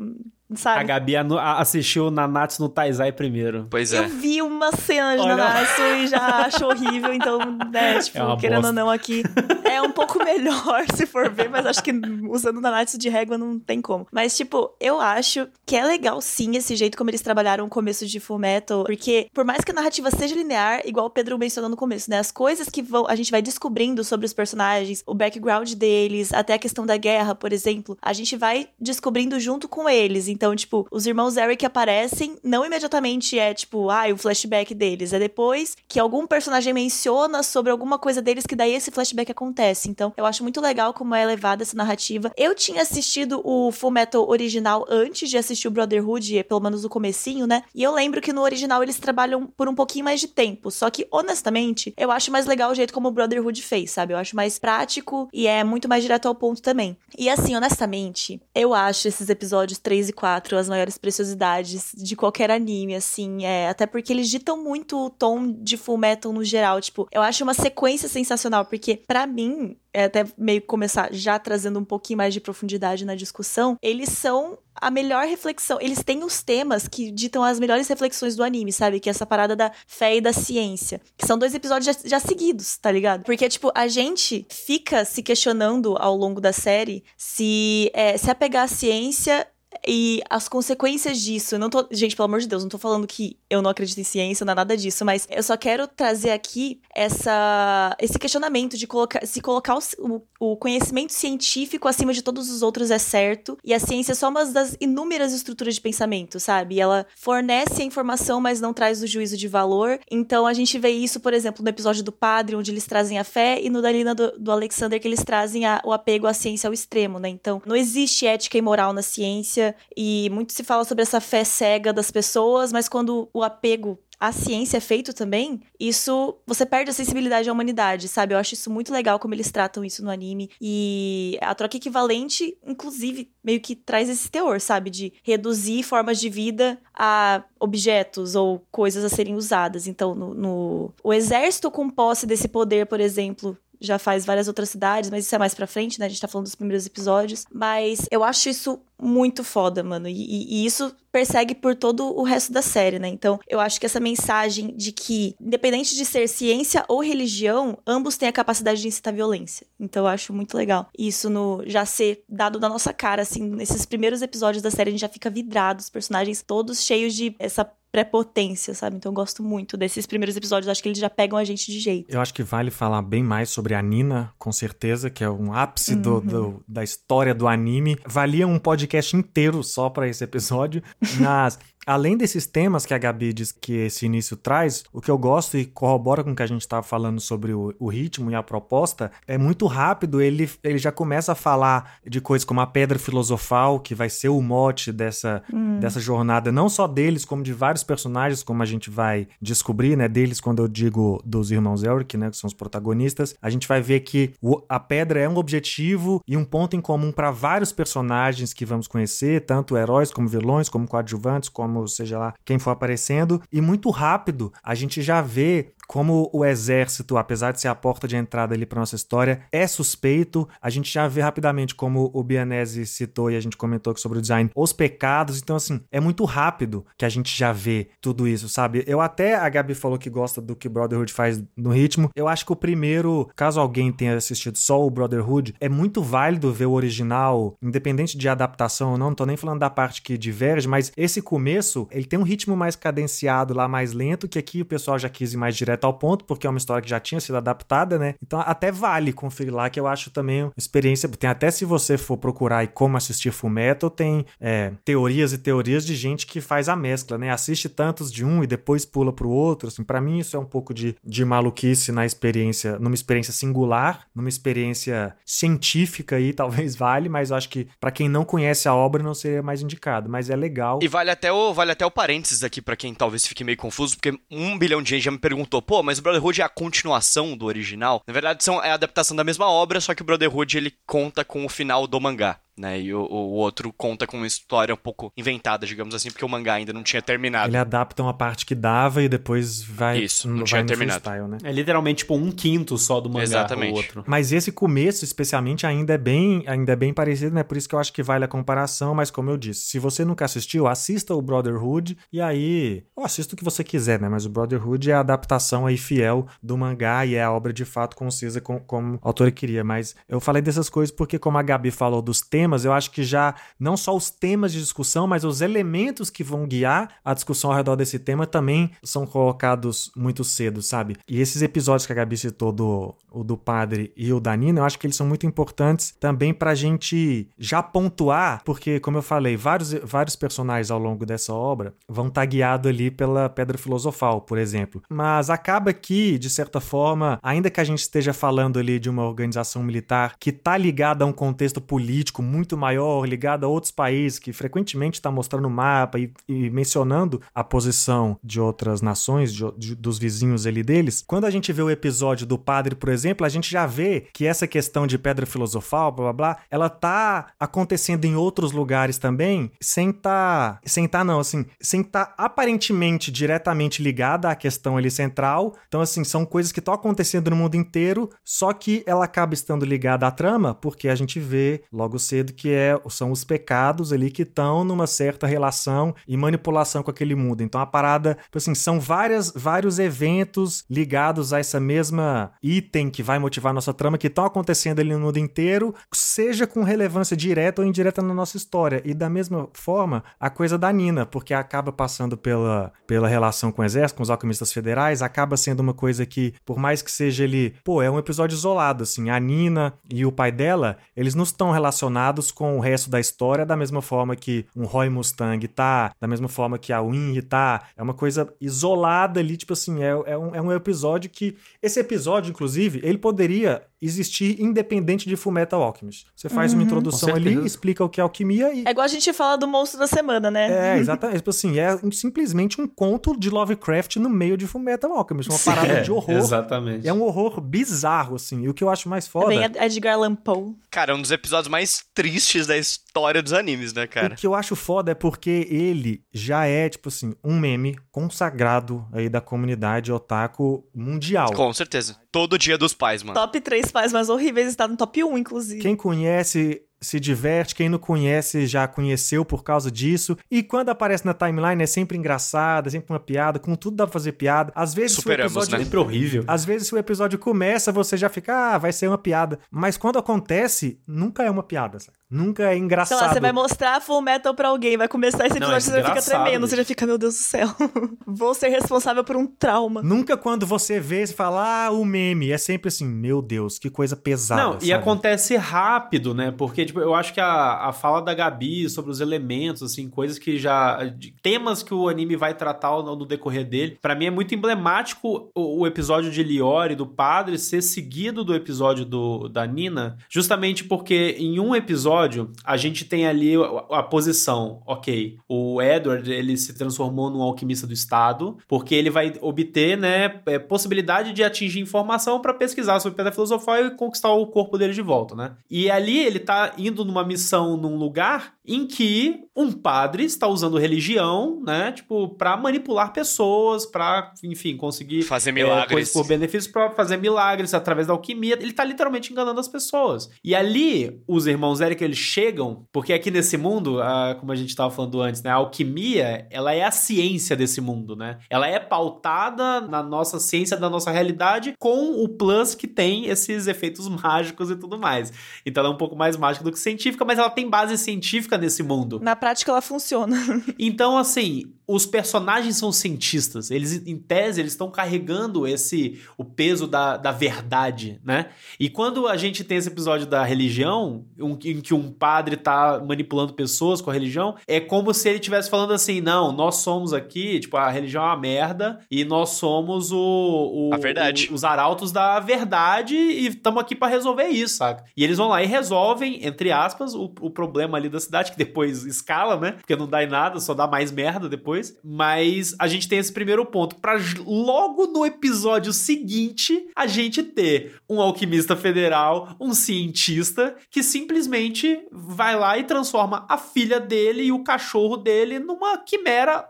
sabe? A Gabi assistiu Nanatsu no Taizai primeiro. Pois é. Eu vi uma cena de Olha... Nanatsu e já acho horrível, então, né, tipo, é querendo bosta. ou não aqui, é um pouco melhor se for ver, mas acho que usando Nanatsu de régua não tem como. Mas, tipo, eu acho que é legal sim esse jeito como eles trabalharam o começo de Fullmetal, porque por mais que a narrativa seja linear, igual o Pedro mencionou no começo, né, as coisas que vão, a gente vai descobrindo sobre os personagens, o background deles, até a questão da guerra, por exemplo, a gente vai descobrindo junto com eles. Então, tipo, os irmãos Eric aparecem, não imediatamente é tipo, ah, o flashback deles. É depois que algum personagem menciona sobre alguma coisa deles que daí esse flashback acontece. Então, eu acho muito legal como é levada essa narrativa. Eu tinha assistido o Full Metal original antes de assistir o Brotherhood, pelo menos no comecinho, né? E eu lembro que no original eles trabalham por um pouquinho mais de tempo. Só que, honestamente, eu acho mais legal o jeito como o Brotherhood fez, sabe? Eu acho mais prático e é muito mais direto ao ponto também. E assim, honestamente, eu acho esses episódios 3 e 4 as maiores preciosidades de qualquer anime, assim, é, até porque eles ditam muito o tom de Full Metal no geral, tipo, eu acho uma sequência sensacional, porque para mim, é até meio começar já trazendo um pouquinho mais de profundidade na discussão, eles são a melhor reflexão. Eles têm os temas que ditam as melhores reflexões do anime, sabe? Que é essa parada da fé e da ciência. Que são dois episódios já, já, seguidos, tá ligado? Porque, tipo, a gente fica se questionando ao longo da série se, é, se apegar à ciência e as consequências disso, não tô. Gente, pelo amor de Deus, não tô falando que eu não acredito em ciência, não é nada disso, mas eu só quero trazer aqui essa, esse questionamento de colocar, se colocar o, o conhecimento científico acima de todos os outros é certo, e a ciência é só uma das inúmeras estruturas de pensamento, sabe? Ela fornece a informação, mas não traz o juízo de valor. Então a gente vê isso, por exemplo, no episódio do Padre, onde eles trazem a fé, e no da Lina do, do Alexander, que eles trazem a, o apego à ciência ao extremo, né? Então não existe ética e moral na ciência e muito se fala sobre essa fé cega das pessoas, mas quando o apego à ciência é feito também, isso você perde a sensibilidade à humanidade, sabe? Eu acho isso muito legal como eles tratam isso no anime e a troca equivalente, inclusive, meio que traz esse teor, sabe, de reduzir formas de vida a objetos ou coisas a serem usadas. Então, no, no... o exército com posse desse poder, por exemplo, já faz várias outras cidades, mas isso é mais pra frente, né? A gente tá falando dos primeiros episódios. Mas eu acho isso muito foda, mano. E, e, isso persegue por todo o resto da série, né? Então, eu acho que essa mensagem de que, independente de ser ciência ou religião, ambos têm a capacidade de incitar violência. Então, eu acho muito legal isso no já ser dado na nossa cara, assim, nesses primeiros episódios da série, a gente já fica vidrado, os personagens todos cheios de essa prepotência, sabe? Então eu gosto muito desses primeiros episódios, acho que eles já pegam a gente de jeito. Eu acho que vale falar bem mais sobre a Nina, com certeza, que é um ápice uhum. do, do, da história do anime. Valia um podcast inteiro só para esse episódio, mas Além desses temas que a Gabi diz que esse início traz, o que eu gosto e corrobora com o que a gente estava falando sobre o, o, ritmo e a proposta, é muito rápido, ele, ele já começa a falar de coisas como a pedra filosofal, que vai ser o mote dessa, hum. dessa jornada, não só deles, como de vários personagens, como a gente vai descobrir, né? Deles, quando eu digo dos irmãos Elric, né? Que são os protagonistas, a gente vai ver que o, a pedra é um objetivo e um ponto em comum para vários personagens que vamos conhecer, tanto heróis como vilões, como coadjuvantes, como como seja lá quem for aparecendo, e muito rápido a gente já vê como o exército, apesar de ser a porta de entrada ali para nossa história, é suspeito. A gente já vê rapidamente, como o Bianese citou e a gente comentou aqui sobre o design, os pecados. Então, assim, é muito rápido que a gente já vê tudo isso, sabe? Eu até, a Gabi falou que gosta do que Brotherhood faz no ritmo. Eu acho que o primeiro, caso alguém tenha assistido só o Brotherhood, é muito válido ver o original, independente de adaptação ou não. Não tô nem falando da parte que diverge, mas esse começo, ele tem um ritmo mais cadenciado lá, mais lento, que aqui o pessoal já quis ir mais direto ao ponto, porque é uma história que já tinha sido adaptada, né? Então até vale conferir lá, que eu acho também uma experiência. Tem até se você for procurar e como assistir Full Metal, tem é, teorias e teorias de gente que faz a mescla, né? Assiste tantos de um e depois pula pro outro. Assim, para mim, isso é um pouco de, de maluquice na experiência, numa experiência singular, numa experiência científica aí, talvez vale, mas eu acho que para quem não conhece a obra não seria mais indicado. Mas é legal. E vale até o, vale até o parênteses aqui para quem talvez fique meio confuso, porque um bilhão de gente já me perguntou, pô, mas o Brotherhood é a continuação do original? Na verdade, são, é a adaptação da mesma obra, só que o Brotherhood ele conta com o final do mangá né? E o, o, outro conta com uma história um pouco inventada, digamos assim, porque o mangá ainda não tinha terminado. Ele adapta uma parte que dava e depois vai Isso, não vai tinha no terminado. freestyle, né? É literalmente tipo um quinto só do mangá Exatamente. o outro. Mas esse começo, especialmente, ainda é bem, ainda é bem parecido, né? Por isso que eu acho que vale a comparação, mas como eu disse, se você nunca assistiu, assista o Brotherhood e aí, ou assista o que você quiser, né? Mas o Brotherhood é a adaptação aí fiel do mangá e é a obra de fato concisa com, como o autor queria. Mas eu falei dessas coisas porque, como a Gabi falou dos temas, eu acho que já não só os temas de discussão, mas os elementos que vão guiar a discussão ao redor desse tema também são colocados muito cedo, sabe? E esses episódios que a Gabi citou do, o do padre e o da Nina, eu acho que eles são muito importantes também pra gente já pontuar, porque, como eu falei, vários, vários personagens ao longo dessa obra vão estar guiados ali pela pedra filosofal, por exemplo. Mas acaba que, de certa forma, ainda que a gente esteja falando ali de uma organização militar que tá ligada a um contexto político muito maior, ligada a outros países, que frequentemente está mostrando o mapa e, e mencionando a posição de outras nações, de- de- dos vizinhos ali deles. Quando a gente vê o episódio do padre, por exemplo, a gente já vê que essa questão de pedra filosofal, blá blá blá, ela tá acontecendo em outros lugares também, sem tá, sem tá não, assim, sem tá aparentemente diretamente ligada à questão ali central. Então, assim, são coisas que estão acontecendo no mundo inteiro, só que ela acaba estando ligada à trama, porque a gente vê logo cedo que é, são os pecados ali que estão numa certa relação e manipulação com aquele mundo. Então, a parada, tipo assim, são várias, vários eventos ligados a essa mesma item que vai motivar a nossa trama, que estão acontecendo ali no mundo inteiro, seja com relevância direta ou indireta na nossa história. E da mesma forma, a coisa da Nina, porque acaba passando pela, pela relação com o exército, com os alquimistas federais, acaba sendo uma coisa que, por mais que seja ele, pô, é um episódio isolado, assim, a Nina e o pai dela, eles não estão relacionados com o resto da história da mesma forma que um Roy Mustang tá, da mesma forma que a Winry tá, é uma coisa isolada ali, tipo assim, é, é, um, é um episódio que, esse episódio, inclusive, ele poderia existir independente de Fullmetal Alchemist. Você faz uma introdução ali, explica o que é alquimia e É igual a gente fala do monstro da semana, né? é, exatamente. Tipo assim, é simplesmente um conto de Lovecraft no meio de Fullmetal Alchemist. Uma parada É, de horror. Exatamente. É um horror bizarro, assim. E o que eu acho mais É foda... bem Edgar Allan Poe. Cara, é um dos episódios mais tristes da história dos animes, né, cara? O que eu acho foda é porque ele já é, tipo assim, um meme consagrado aí da comunidade otaku mundial. Com certeza. Todo dia dos pais, mano. Top 3 pais mais horríveis está no top 1, inclusive. Quem conhece se diverte, quem não conhece já conheceu por causa disso. E quando aparece na timeline é sempre engraçado, é sempre uma piada, com tudo dá pra fazer piada. Às vezes Superamos, o episódio né? Sempre horrível. Às vezes, se o episódio começa, você já fica, ah, vai ser uma piada. Mas quando acontece, nunca é uma piada, sabe? Nunca é Sei engraçado. lá, você vai mostrar Full Metal pra alguém, vai começar esse Não, episódio, é você já fica tremendo, bicho. você já fica, meu Deus do céu. Vou ser responsável por um trauma. Nunca quando você vê, você fala, ah, o meme. É sempre assim, meu Deus, que coisa pesada. Não, e sabe? acontece rápido, né? Porque, tipo, eu acho que a, a fala da Gabi sobre os elementos, assim, coisas que já. temas que o anime vai tratar no, decorrer dele. Pra mim é muito emblemático o, o episódio de Liori, do padre, ser seguido do episódio do, da Nina, justamente porque em um episódio a gente tem ali a, a posição, ok, o Edward, ele se transformou num alquimista do Estado, porque ele vai obter, né, é, possibilidade de atingir informação pra pesquisar sobre pedra filosofal e conquistar o corpo dele de volta, né? E ali ele tá indo numa missão num lugar em que um padre está usando religião, né, tipo, para manipular pessoas, para, enfim, conseguir fazer milagres é, coisas por benefícios para fazer milagres através da alquimia. Ele tá literalmente enganando as pessoas. E ali os irmãos Eric eles chegam, porque aqui nesse mundo, a, como a gente estava falando antes, né, a alquimia, ela é a ciência desse mundo, né? Ela é pautada na nossa ciência da nossa realidade com o plus que tem esses efeitos mágicos e tudo mais. Então ela é um pouco mais mágica do que científica, mas ela tem base científica nesse mundo. Na prática ela funciona. então, assim, os personagens são cientistas. Eles, em tese, eles estão carregando esse o peso da, da verdade, né? E quando a gente tem esse episódio da religião, um, em que um padre tá manipulando pessoas com a religião, é como se ele estivesse falando assim: não, nós somos aqui, tipo, a religião é uma merda e nós somos o, o a verdade. O, os arautos da verdade e estamos aqui para resolver isso, saca? E eles vão lá e resolvem, entre aspas, o, o problema ali da cidade, que depois escala, né? Porque não dá em nada, só dá mais merda depois depois. Mas a gente tem esse primeiro ponto. Pra logo no episódio seguinte, a gente ter um alquimista federal, um cientista, que simplesmente vai lá e transforma a filha dele e o cachorro dele numa quimera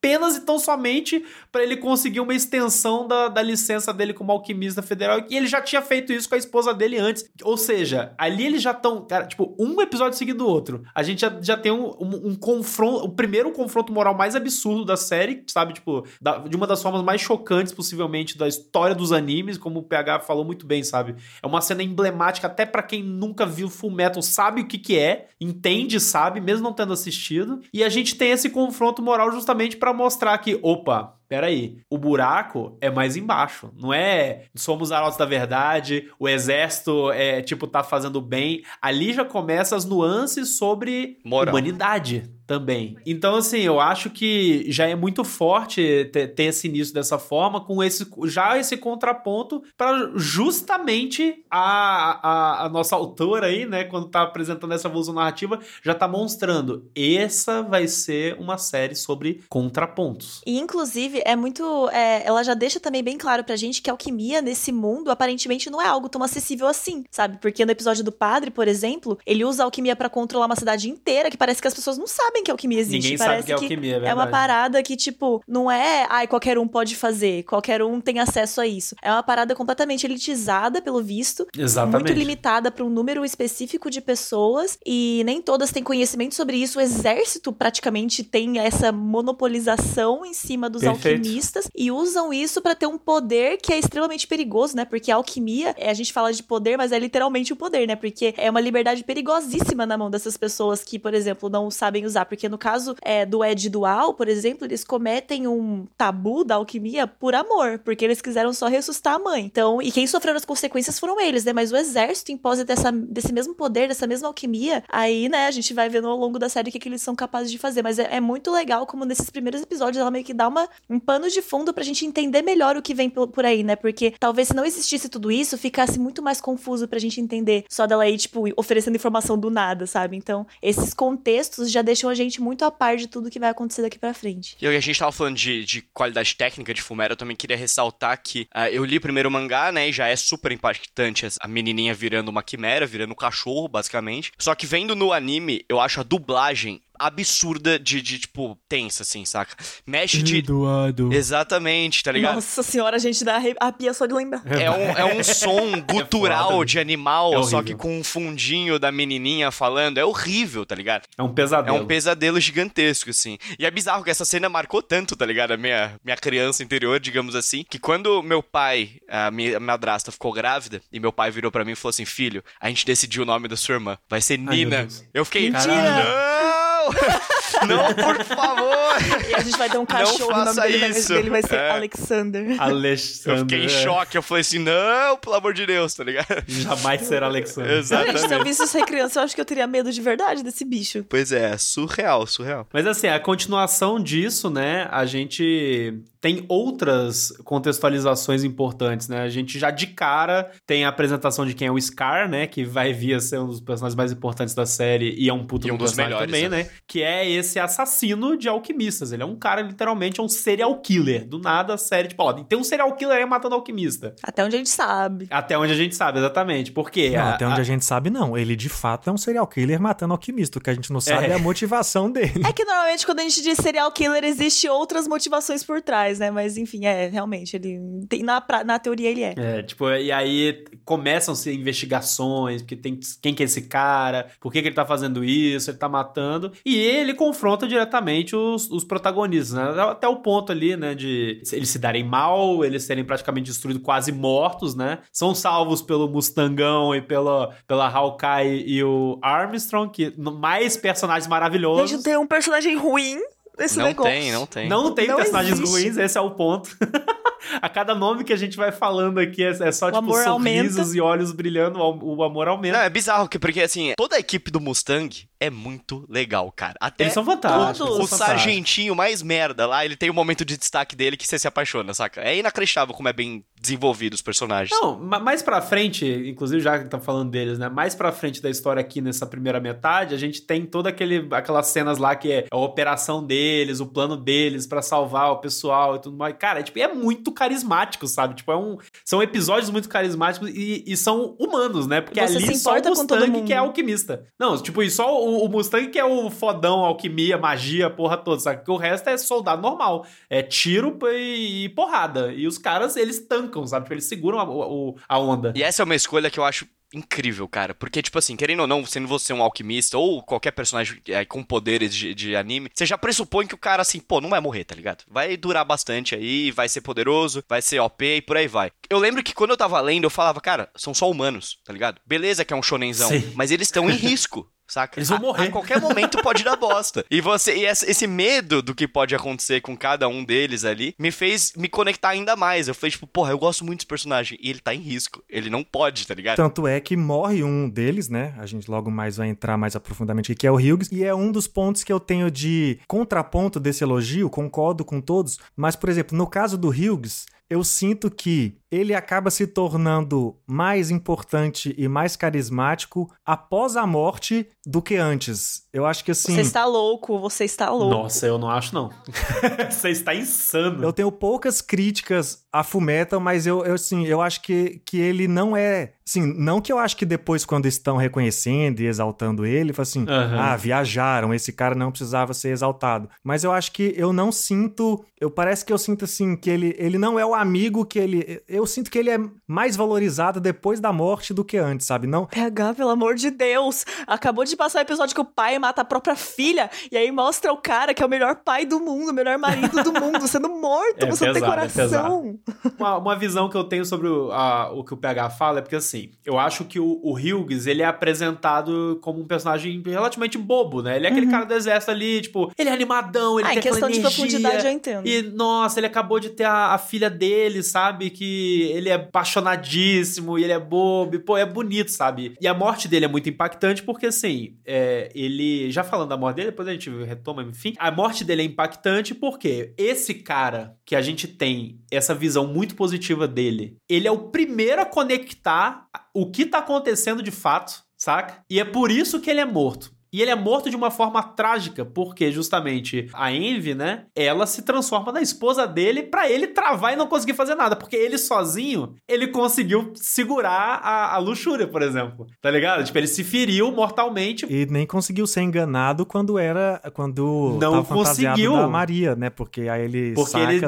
apenas e tão somente para ele conseguir uma extensão da, da licença dele como alquimista federal. E ele já tinha feito isso com a esposa dele antes. Ou seja, ali eles já estão, cara, tipo, um episódio seguido do outro. A gente já, já tem um, um, um confronto, o primeiro confronto moral mais absurdo da série, sabe? Tipo, da, de uma das formas mais chocantes, possivelmente, da história dos animes, como o PH falou muito bem, sabe? É uma cena emblemática, até para quem nunca viu Full Metal, sabe o que que é, entende, sabe, mesmo não tendo assistido. E a gente tem esse confronto moral justamente para mostrar que, opa, peraí, o buraco é mais embaixo. Não é somos arautos da verdade, o exército é tipo tá fazendo bem. Ali já começa as nuances sobre Moral. humanidade também. Então, assim, eu acho que já é muito forte ter, ter esse início dessa forma, com esse já esse contraponto para justamente a, a, a, nossa autora aí, né, quando tá apresentando essa evolução narrativa, já tá mostrando essa vai ser uma série sobre contrapontos. E, inclusive, é muito. É, ela já deixa também bem claro pra gente que a alquimia nesse mundo aparentemente não é algo tão acessível assim, sabe? Porque no episódio do padre, por exemplo, ele usa a alquimia para controlar uma cidade inteira que parece que as pessoas não sabem que a alquimia existe. Ninguém parece sabe que é alquimia, é, é uma parada que, tipo, não é, ai, qualquer um pode fazer, qualquer um tem acesso a isso. É uma parada completamente elitizada, pelo visto. Exatamente. Muito limitada para um número específico de pessoas e nem todas têm conhecimento sobre isso. O exército praticamente tem essa monopolização em cima dos Perfeito. alquimistas e usam isso para ter um poder que é extremamente perigoso, né? Porque a alquimia, é, a gente fala de poder, mas é literalmente o poder, né? Porque é uma liberdade perigosíssima na mão dessas pessoas que, por exemplo, não sabem usar. Porque no caso é, do Ed Dual, por exemplo, eles cometem um tabu da alquimia por amor, porque eles quiseram só ressuscitar a mãe. Então, e quem sofreu as consequências foram eles, né? Mas o exército impôs dessa, desse mesmo poder, dessa mesma alquimia, aí, né, a gente vai vendo ao longo da série o que, que eles são capazes de fazer. Mas é, é muito legal como nesses primeiros episódios ela meio que dá uma, um pano de fundo pra gente entender melhor o que vem por, por aí, né? Porque talvez se não existisse tudo isso, ficasse muito mais confuso pra gente entender só dela aí, tipo, oferecendo informação do nada, sabe? Então, esses contextos já deixam a gente muito a par de tudo que vai acontecer daqui pra frente. E a gente tava falando de, de qualidade técnica de Fumero, eu também queria ressaltar que uh, eu li primeiro o mangá, né, e já é super impactante a menininha virando uma quimera, virando um cachorro, basicamente. Só que vendo no anime, eu acho a dublagem absurda de, de, tipo, tensa, assim, saca? Mexe de. Eduardo. Exatamente, tá ligado? Nossa senhora, a gente dá a pia só de lembrar. É um, é um som é gutural é de animal, é só que com um fundinho da menininha falando. É horrível, tá ligado? É um pesadelo. É um pesadelo gigantesco, assim. E é bizarro que essa cena marcou tanto, tá ligado? A minha, minha criança interior, digamos assim, que quando meu pai, a minha madrasta, ficou grávida, e meu pai virou para mim e falou assim: Filho, a gente decidiu o nome da sua irmã. Vai ser Nina. Ai, eu fiquei. Mentira! Não! Por favor! E a gente vai ter um cachorro, não o nome dele, isso. dele vai ser é. Alexander. Alexander. Eu fiquei em choque, eu falei assim, não, pelo amor de Deus, tá ligado? Jamais será Alexander. Exatamente. Gente, se eu visse ser criança, eu acho que eu teria medo de verdade desse bicho. Pois é, surreal, surreal. Mas assim, a continuação disso, né, a gente tem outras contextualizações importantes, né? A gente já de cara tem a apresentação de quem é o Scar, né? Que vai vir a ser um dos personagens mais importantes da série e é um puto E um dos melhores, também, né? né? Que é esse assassino de alquimistas. Ele é um cara, literalmente, é um serial killer. Do nada, a série, tipo, ó, tem um serial killer aí matando alquimista. Até onde a gente sabe. Até onde a gente sabe, exatamente. Porque Não, a- até onde a- a gente sabe, não. Ele de fato é um serial killer matando alquimista. O que a gente não sabe É. é, a motivação dele. É que normalmente quando a gente diz serial killer, existe outras motivações por trás, né? Mas enfim, é, realmente, ele tem na, na teoria ele é. É, tipo, e aí começam-se investigações, porque tem quem que é esse cara, por que, que ele tá fazendo isso, ele tá matando, e ele confronta diretamente os, os protagonistas, né? Até o ponto ali, né, de eles se darem mal, eles serem praticamente destruídos, quase mortos, né? São salvos pelo Mustangão e pela, pela Hawkeye e o Armstrong, que mais personagens maravilhosos. Gente, tem um personagem ruim nesse Não negócio. tem, não tem. Não tem Não personagens existe. ruins, esse é o ponto. a cada nome que a gente vai falando aqui é, é só, tipo, amor sorrisos aumenta. e olhos brilhando, o, o amor aumenta. Não, é bizarro, que- porque assim, toda a equipe do Mustang é muito legal, cara. Até Eles são fantásticos. todos. o fantásticos. sargentinho mais merda lá, ele tem um momento de destaque dele que você se apaixona, saca? É inacreditável como é bem desenvolvido os personagens. Não, ma- mais pra frente, inclusive já que tá falando deles, né? Mais pra frente da história aqui nessa primeira metade, a gente tem toda aquele, aquelas cenas lá que é a operação deles, o plano deles pra salvar o pessoal e tudo mais. Cara, é, tipo, é muito carismático, sabe? Tipo, é um, são episódios muito carismáticos e, e são humanos, né? Porque Você ali se só o Mustang que é alquimista. Não, tipo, e só o, o Mustang que é o fodão, alquimia, magia, porra toda, sabe? Porque o resto é soldado normal. É tiro e, e porrada. E os caras, eles tancam, sabe? Tipo, eles seguram a, o- a onda. E essa é uma escolha que eu acho incrível, cara. Porque, tipo assim, querendo ou não, sendo você um alquimista ou qualquer personagem é, com poderes de, de anime, você já pressupõe que o cara, assim, pô, não vai morrer, tá ligado? Vai durar bastante aí, vai ser poderoso, vai ser OP e por aí vai. Eu lembro que quando eu tava lendo, eu falava, cara, são só humanos, tá ligado? Beleza que é um shonenzão, Sim. mas eles estão em risco. Saca? Eles vão A- morrer. A, qualquer momento pode dar bosta. E você e esse medo do que pode acontecer com cada um deles ali me fez me conectar ainda mais. Eu falei, tipo, porra, eu gosto muito desse personagem. E ele tá em risco. Ele não pode, tá ligado? Tanto é que morre um deles, né? A gente logo mais vai entrar mais aprofundadamente aqui, que é o Hughes. E é um dos pontos que eu tenho de contraponto desse elogio, concordo com todos. Mas, por exemplo, no caso do Hughes, eu sinto que ele acaba se tornando mais importante e mais carismático após a morte do que antes. Eu acho que assim. Você está louco, você está louco. Nossa, eu não acho, não. Você está insano. Eu tenho poucas críticas a Fullmetal, mas eu, eu assim, eu acho que, que ele não é, assim, não que eu acho que depois quando estão reconhecendo e exaltando ele, fala assim, Aham. ah, viajaram, esse cara não precisava ser exaltado. Mas eu acho que eu não sinto, eu parece que eu sinto assim que ele, ele não é o amigo que ele, eu sinto que ele é mais valorizado depois da morte do que antes, sabe? Não, PH, pelo amor de Deus. Acabou de passar o episódio que o pai mata a própria filha. E aí mostra o cara que é o melhor pai do mundo, o melhor marido do mundo, sendo morto. É você não tem pesado, é coração. Uma, uma visão que eu tenho sobre o, a- o que o PH fala é porque, assim, eu acho que o, o Hughes, ele é apresentado como um personagem relativamente bobo, né? Ele é aquele cara do exército ali, tipo, ele é animadão, ele ah, tem em questão de profundidade eu entendo. E, nossa, ele acabou de ter a, a filha dele, sabe? Que ele é apaixonadíssimo e ele é bobo. E, pô, é bonito, sabe? E a morte dele é muito impactante porque, assim, é, ele... Já falando da morte dele, depois a gente retoma, enfim. A morte dele é impactante porque esse cara que a gente tem essa visão muito positiva dele, ele é o primeiro a conectar o que tá acontecendo de fato, saca? E é por isso que ele é morto. E ele é morto de uma forma trágica, porque justamente a Envy, né, ela se transforma na esposa dele pra ele travar e não conseguir fazer nada, porque ele sozinho, ele conseguiu segurar a, a luxúria, por exemplo. Tá ligado? Tipo, ele se feriu mortalmente e nem conseguiu ser enganado quando era, quando Não conseguiu. da Maria, né? Porque aí ele Porque ele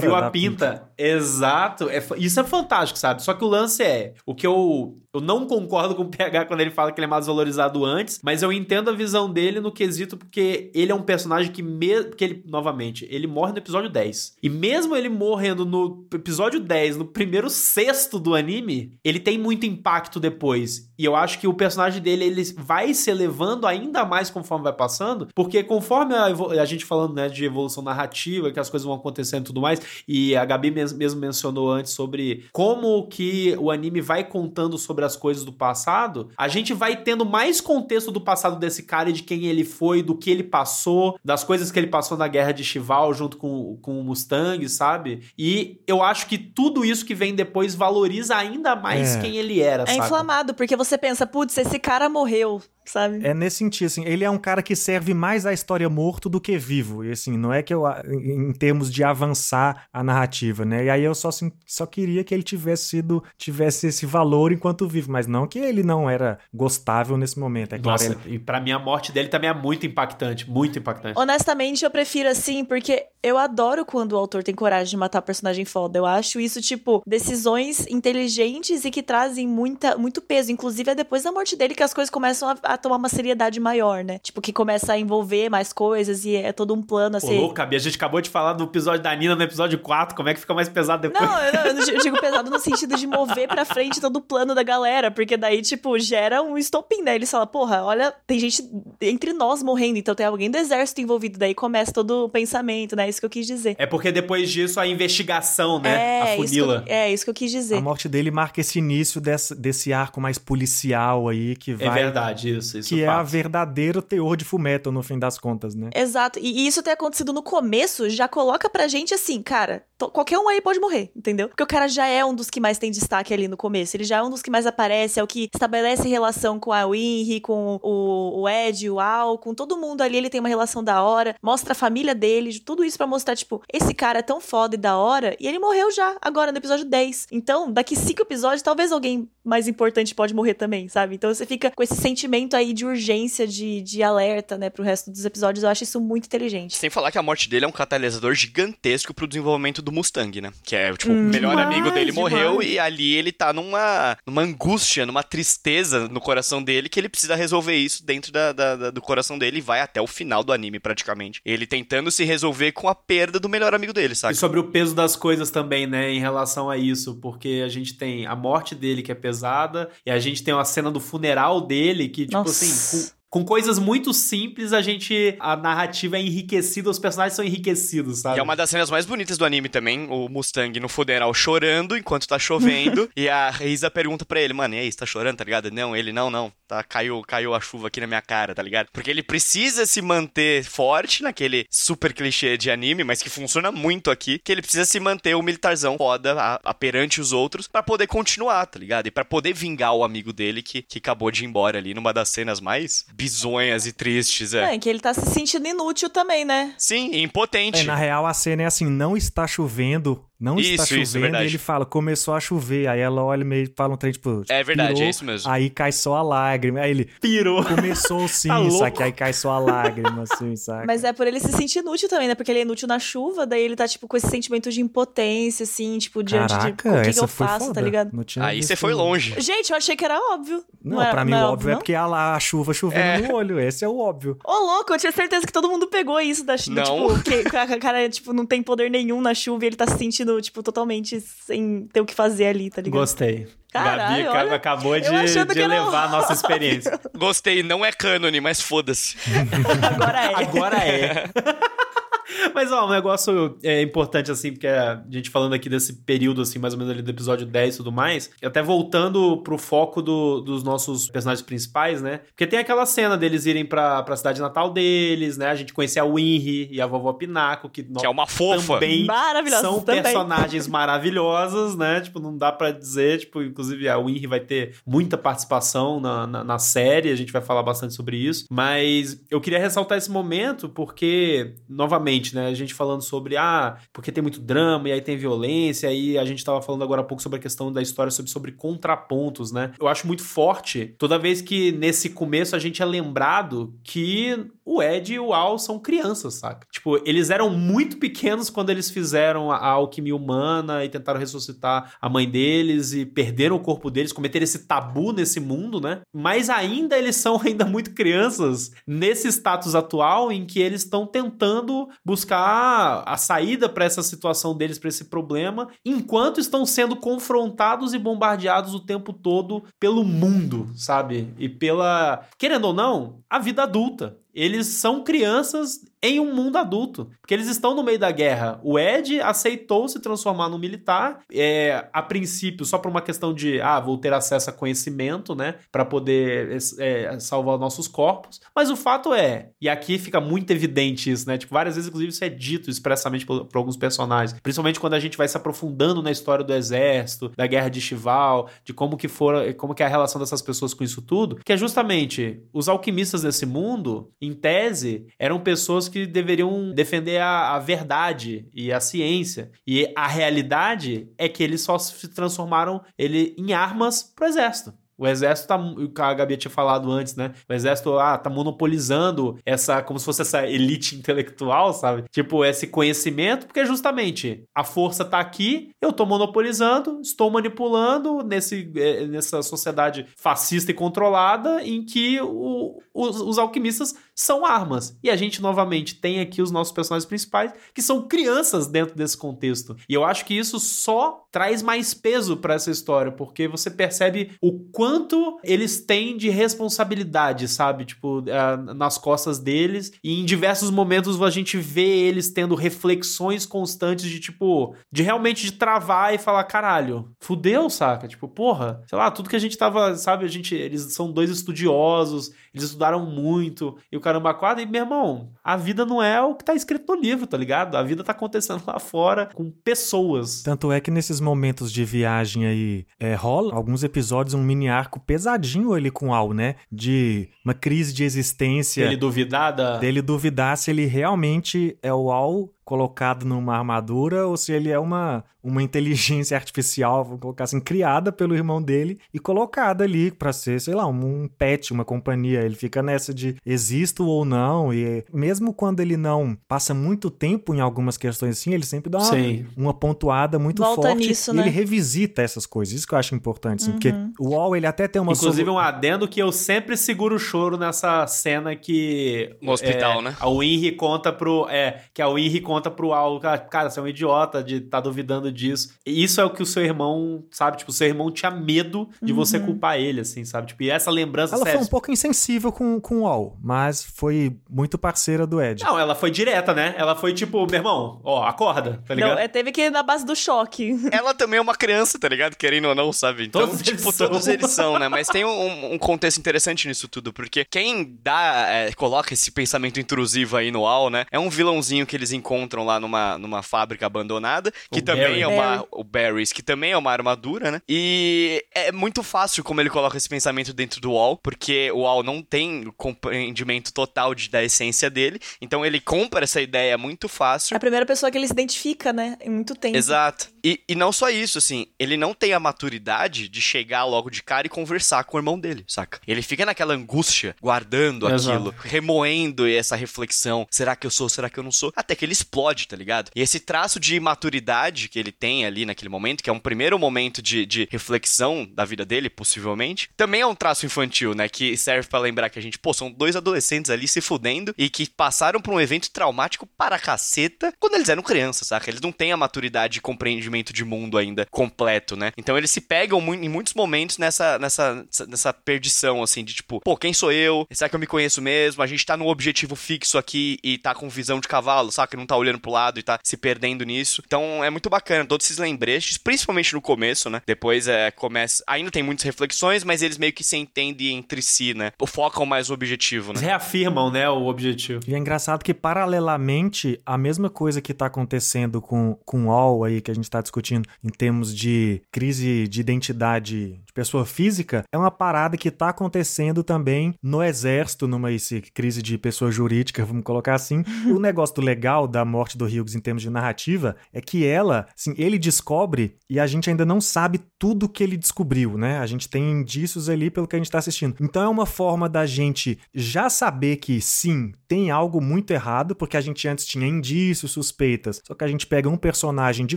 viu a da pinta. Exato. É isso é fantástico, sabe? Só que o lance é. O que eu. Eu não concordo com o PH quando ele fala que ele é mais valorizado antes, mas eu entendo a visão dele no quesito porque ele é um personagem que, me, que ele, novamente, ele morre no episódio 10. E mesmo ele morrendo no episódio 10, no primeiro sexto do anime, ele tem muito impacto depois. E eu acho que o personagem dele ele vai se elevando ainda mais conforme vai passando, porque conforme a, evo- a gente falando né, de evolução narrativa, que as coisas vão acontecendo e tudo mais, e a Gabi mes- mesmo mencionou antes sobre como que o anime vai contando sobre as coisas do passado, a gente vai tendo mais contexto do passado desse cara e de quem ele foi, do que ele passou, das coisas que ele passou na guerra de Chival junto com, com o Mustang, sabe? E eu acho que tudo isso que vem depois valoriza ainda mais É. quem ele era, É sabe? inflamado, porque você pensa, putz, esse cara morreu, sabe? É nesse sentido, assim, ele é um cara que serve mais à história morto do que vivo. E assim, não é que eu, em em termos de avançar a narrativa, né? E aí eu só, assim, só queria que ele tivesse sido, tivesse esse valor enquanto vivo, mas não que ele não era gostável nesse momento. É claro, Nossa, ele- e pra mim a morte dele também é muito impactante, muito impactante. Honestamente, eu prefiro assim, porque eu adoro quando o autor tem coragem de matar personagem foda. Eu acho isso, tipo, decisões inteligentes e que trazem muita, muito peso. Inclusive, é depois da morte dele que as coisas começam a, a tomar uma seriedade maior, né? Tipo, que começa a envolver mais coisas e é todo um plano a Pô, ser. louco, Gabi, a gente acabou de falar do episódio da Nina no episódio 4, como é que fica mais pesado depois? Não, eu, não, eu digo pesado no sentido de mover pra frente todo o plano da galera, porque daí, tipo, gera um estopim, né? Eles falam, porra, olha, tem gente entre nós morrendo, então tem alguém do exército envolvido, daí começa todo o pensamento, né? Isso que eu quis dizer. É porque depois disso a investigação, né? É, a isso que funila. eu, é, isso que eu quis dizer. a morte dele marca esse início desse, desse arco mais policial aí, que vai... É verdade, isso. isso Que é a fato. verdadeiro teor de Fullmetal, no fim das contas, né? Exato. E, isso ter acontecido no começo já coloca pra gente assim, cara, qualquer um aí pode morrer, entendeu? Porque o cara já é um dos que mais tem destaque ali no começo. Ele já é um dos que mais aparece, é o que estabelece relação com a Winry, com o, o Ed, o Al, com todo mundo ali. Ele tem uma relação da hora, mostra a família dele, tudo isso pra mostrar, tipo, esse cara é tão foda e da hora, e ele morreu já, agora no episódio 10. Então, daqui cinco episódios, talvez alguém mais importante pode morrer também, sabe? Então você fica com esse sentimento aí de urgência, de, de alerta, né, pro resto dos episódios. Eu acho isso muito inteligente. Sem falar que a morte dele é um catalisador gigantesco pro desenvolvimento do Mustang, né? Que é, tipo, Hum, o melhor demais, amigo dele morreu demais. e ali ele tá numa, numa angústia, numa tristeza no coração dele que ele precisa resolver isso dentro da, da- da- do coração dele e vai até o final do anime, praticamente. Ele tentando se resolver com a perda do melhor amigo dele, sabe? E sobre o peso das coisas também, né, em relação a isso, porque a gente tem a morte dele que é pesada, e a gente tem uma cena do funeral dele que, tipo Nossa. assim, com, coisas muito simples, a gente. A narrativa é enriquecida, os personagens são enriquecidos, sabe? E é uma das cenas mais bonitas do anime também, o Mustang no funeral chorando enquanto tá chovendo. e a Risa pergunta pra ele, mano, e aí, você tá chorando, tá ligado? Não, ele, não, não, tá, caiu, caiu a chuva aqui na minha cara, tá ligado? Porque ele precisa se manter forte naquele super clichê de anime, mas que funciona muito aqui, que ele precisa se manter o militarzão foda a, a perante os outros pra poder continuar, tá ligado? E pra poder vingar o amigo dele que, que acabou de ir embora ali numa das cenas mais bizonhas e tristes, é. É, que ele tá se sentindo inútil também, né? Sim, impotente. É, na real, a cena é assim: não está chovendo, não está Isso, isso, chovendo, verdade. e ele fala, começou a chover. Aí ela olha e meio fala um trem, tipo. É verdade, pirou, é isso mesmo. Aí cai só a lágrima. Aí ele pirou. começou sim, Tá saca? Aí cai só a lágrima, assim, saca? Mas é por ele se sentir inútil também, né? Porque ele é inútil na chuva, daí ele tá, tipo, com esse sentimento de impotência, assim, tipo, diante Caraca, de o que, que essa eu foi faço, foda. tá ligado? Não tinha Aí você foi isso. longe. Gente, eu achei que era óbvio. Não, era- pra mim era o óbvio é não? porque a, lá, a chuva chovendo É. no olho. Esse é o óbvio. Ô, louco, eu tinha certeza que todo mundo pegou isso da chuva. Não. Tipo, que a cara, tipo, não tem poder nenhum na chuva e ele tá se sentindo, tipo, totalmente sem ter o que fazer ali, tá ligado? Gostei. Caralho, Gabi olha, acabou de, de elevar a nossa experiência. Gostei, não é cânone, mas foda-se. Agora é. Agora é. Mas, ó, um negócio é importante, assim, porque a gente falando aqui desse período, assim, mais ou menos ali do episódio 10 e tudo mais, e até voltando pro foco do- dos nossos personagens principais, né? Porque tem aquela cena deles irem pra, pra cidade natal deles, né? A gente conhecer a Winry e a vovó Pinaco, que, Que é uma fofa. também Maravilhosa são também. personagens maravilhosas, né? Tipo, não dá pra dizer, tipo, inclusive a Winry vai ter muita participação na, na, na série, a gente vai falar bastante sobre isso, mas eu queria ressaltar esse momento porque, novamente, né, a gente falando sobre, ah, porque tem muito drama e aí tem violência, e a gente tava falando agora há pouco sobre a questão da história sobre, sobre contrapontos, né? Eu acho muito forte toda vez que nesse começo a gente é lembrado que o Ed e o Al são crianças, saca? Tipo, eles eram muito pequenos quando eles fizeram a a alquimia humana e tentaram ressuscitar a mãe deles e perderam o corpo deles, cometeram esse tabu nesse mundo, né? Mas ainda eles são ainda muito crianças nesse status atual em que eles estão tentando buscar a saída para essa situação deles, para esse problema, enquanto estão sendo confrontados e bombardeados o tempo todo pelo mundo, sabe? E pela, querendo ou não, a vida adulta. Eles são crianças em um mundo adulto. Porque eles estão no meio da guerra. O Ed aceitou se transformar no militar, é, a princípio, só por uma questão de, ah, vou ter acesso a conhecimento, né, para poder é, salvar nossos corpos. Mas o fato é, e aqui fica muito evidente isso, né, tipo, várias vezes, inclusive, isso é dito expressamente por, por alguns personagens, principalmente quando a gente vai se aprofundando na história do exército, da guerra de Chival, de como que for, como que é a relação dessas pessoas com isso tudo, que é justamente os alquimistas desse mundo, em tese, eram pessoas que deveriam defender a, a, verdade e a ciência. E a realidade é que eles só se transformaram ele em armas pro exército. O exército tá, o que a Gabi tinha falado antes, né? O exército ah, tá monopolizando essa, como se fosse essa elite intelectual, sabe? Tipo, esse conhecimento, porque justamente a força tá aqui, eu tô monopolizando, estou manipulando nesse, é, nessa sociedade fascista e controlada em que o, os, os alquimistas são armas. E a gente, novamente, tem aqui os nossos personagens principais, que são crianças dentro desse contexto. E eu acho que isso só traz mais peso para essa história, porque você percebe o quanto eles têm de responsabilidade, sabe? Tipo, é, nas costas deles. E em diversos momentos a gente vê eles tendo reflexões constantes de, tipo, de realmente de travar e falar, caralho, fudeu, saca? Tipo, porra, sei lá, tudo que a gente tava, sabe? A gente, eles são dois estudiosos, eles estudaram muito, e o caramba quadra, e meu irmão, a vida não é o que tá escrito no livro, tá ligado? A vida tá acontecendo lá fora com pessoas. Tanto é que nesses momentos de viagem aí, é, rola alguns episódios, um mini arco pesadinho ali com Al, né? De uma crise de existência. Ele duvidar da... Dele duvidar se ele realmente é o Al colocado numa armadura ou se ele é uma, uma inteligência artificial, vou colocar assim, criada pelo irmão dele e colocada ali para ser, sei lá, um, um pet, uma companhia. Ele fica nessa de existo ou não, e mesmo quando ele não passa muito tempo em algumas questões assim, ele sempre dá uma, uma pontuada muito Volta forte nisso, e né? ele revisita essas coisas. Isso que eu acho importante, assim, porque Uhum. o Wall ele até tem uma Inclusive, um adendo que eu sempre seguro o choro nessa cena que. No hospital, é, né? A Winry conta pro. É, que a Winry conta pro Al. Cara, cara, você é um idiota de estar tá duvidando disso. E isso é o que o seu irmão, sabe? Tipo, o seu irmão tinha medo de você Uhum. culpar ele, assim, sabe? Tipo, e essa lembrança Ela sério. foi um pouco insensível com, com o Wall, mas foi muito parceira do Ed. Não, ela foi direta, né? Ela foi tipo, meu irmão, ó, acorda, tá ligado? Não, é, teve que ir na base do choque. Ela também é uma criança, tá ligado? Querendo ou não, sabe? Então, Todos tipo, eles são. todos eles são, né? Mas tem um, um contexto interessante nisso tudo, porque quem dá, é, coloca esse pensamento intrusivo aí no Al, né? É um vilãozinho que eles encontram lá numa, numa fábrica abandonada, que O também Barry. é uma. Barry. O Barry's, que também é uma armadura, né? E é muito fácil como ele coloca esse pensamento dentro do Al, porque o Al não tem o compreendimento total de, da essência dele, então ele compra essa ideia muito fácil. É a primeira pessoa que ele se identifica, né? Em muito tempo. Exato. E, e não só isso, assim, ele não tem a maturidade de chegar logo de cara e conversar com o irmão dele, saca? Ele fica naquela angústia, guardando Exato. aquilo, remoendo essa reflexão. Será que eu sou? Será que eu não sou? Até que ele explode, tá ligado? E esse traço de maturidade que ele tem ali naquele momento, que é um primeiro momento de, de reflexão da vida dele, possivelmente, também é um traço infantil, né? Que serve pra lembrar que a gente, pô, são dois adolescentes ali se fudendo e que passaram por um evento traumático para caceta quando eles eram crianças, saca? Eles não têm a maturidade e compreendimento de mundo ainda completo, né? Então eles se pegam em muitos momentos nessa, nessa, nessa perdição, assim, de tipo, pô, quem sou eu? Será que eu me conheço mesmo? A gente tá num objetivo fixo aqui e tá com visão de cavalo, saca? Não tá olhando pro lado e tá se perdendo nisso. Então é muito bacana, todos esses lembretes, principalmente no começo, né? Depois é, começa. Ainda tem muitas reflexões, mas eles meio que se entendem entre si, né? Focam mais no objetivo, Eles né? reafirmam, né, o objetivo. E é engraçado que, paralelamente, a mesma coisa que tá acontecendo com, com o All aí, que a gente tá discutindo em termos de crise de identidade de pessoa física, é uma parada que tá acontecendo também no exército, numa esse, crise de pessoa jurídica, vamos colocar assim. o negócio do legal da morte do Hughes em termos de narrativa é que ela, assim, ele descobre e a gente ainda não sabe tudo que ele descobriu, né? A gente tem indícios ali pelo que a gente tá assistindo. Então é uma forma da gente já saber que sim, tem algo muito errado, porque a gente antes tinha indícios, suspeitas. Só que a gente pega um personagem de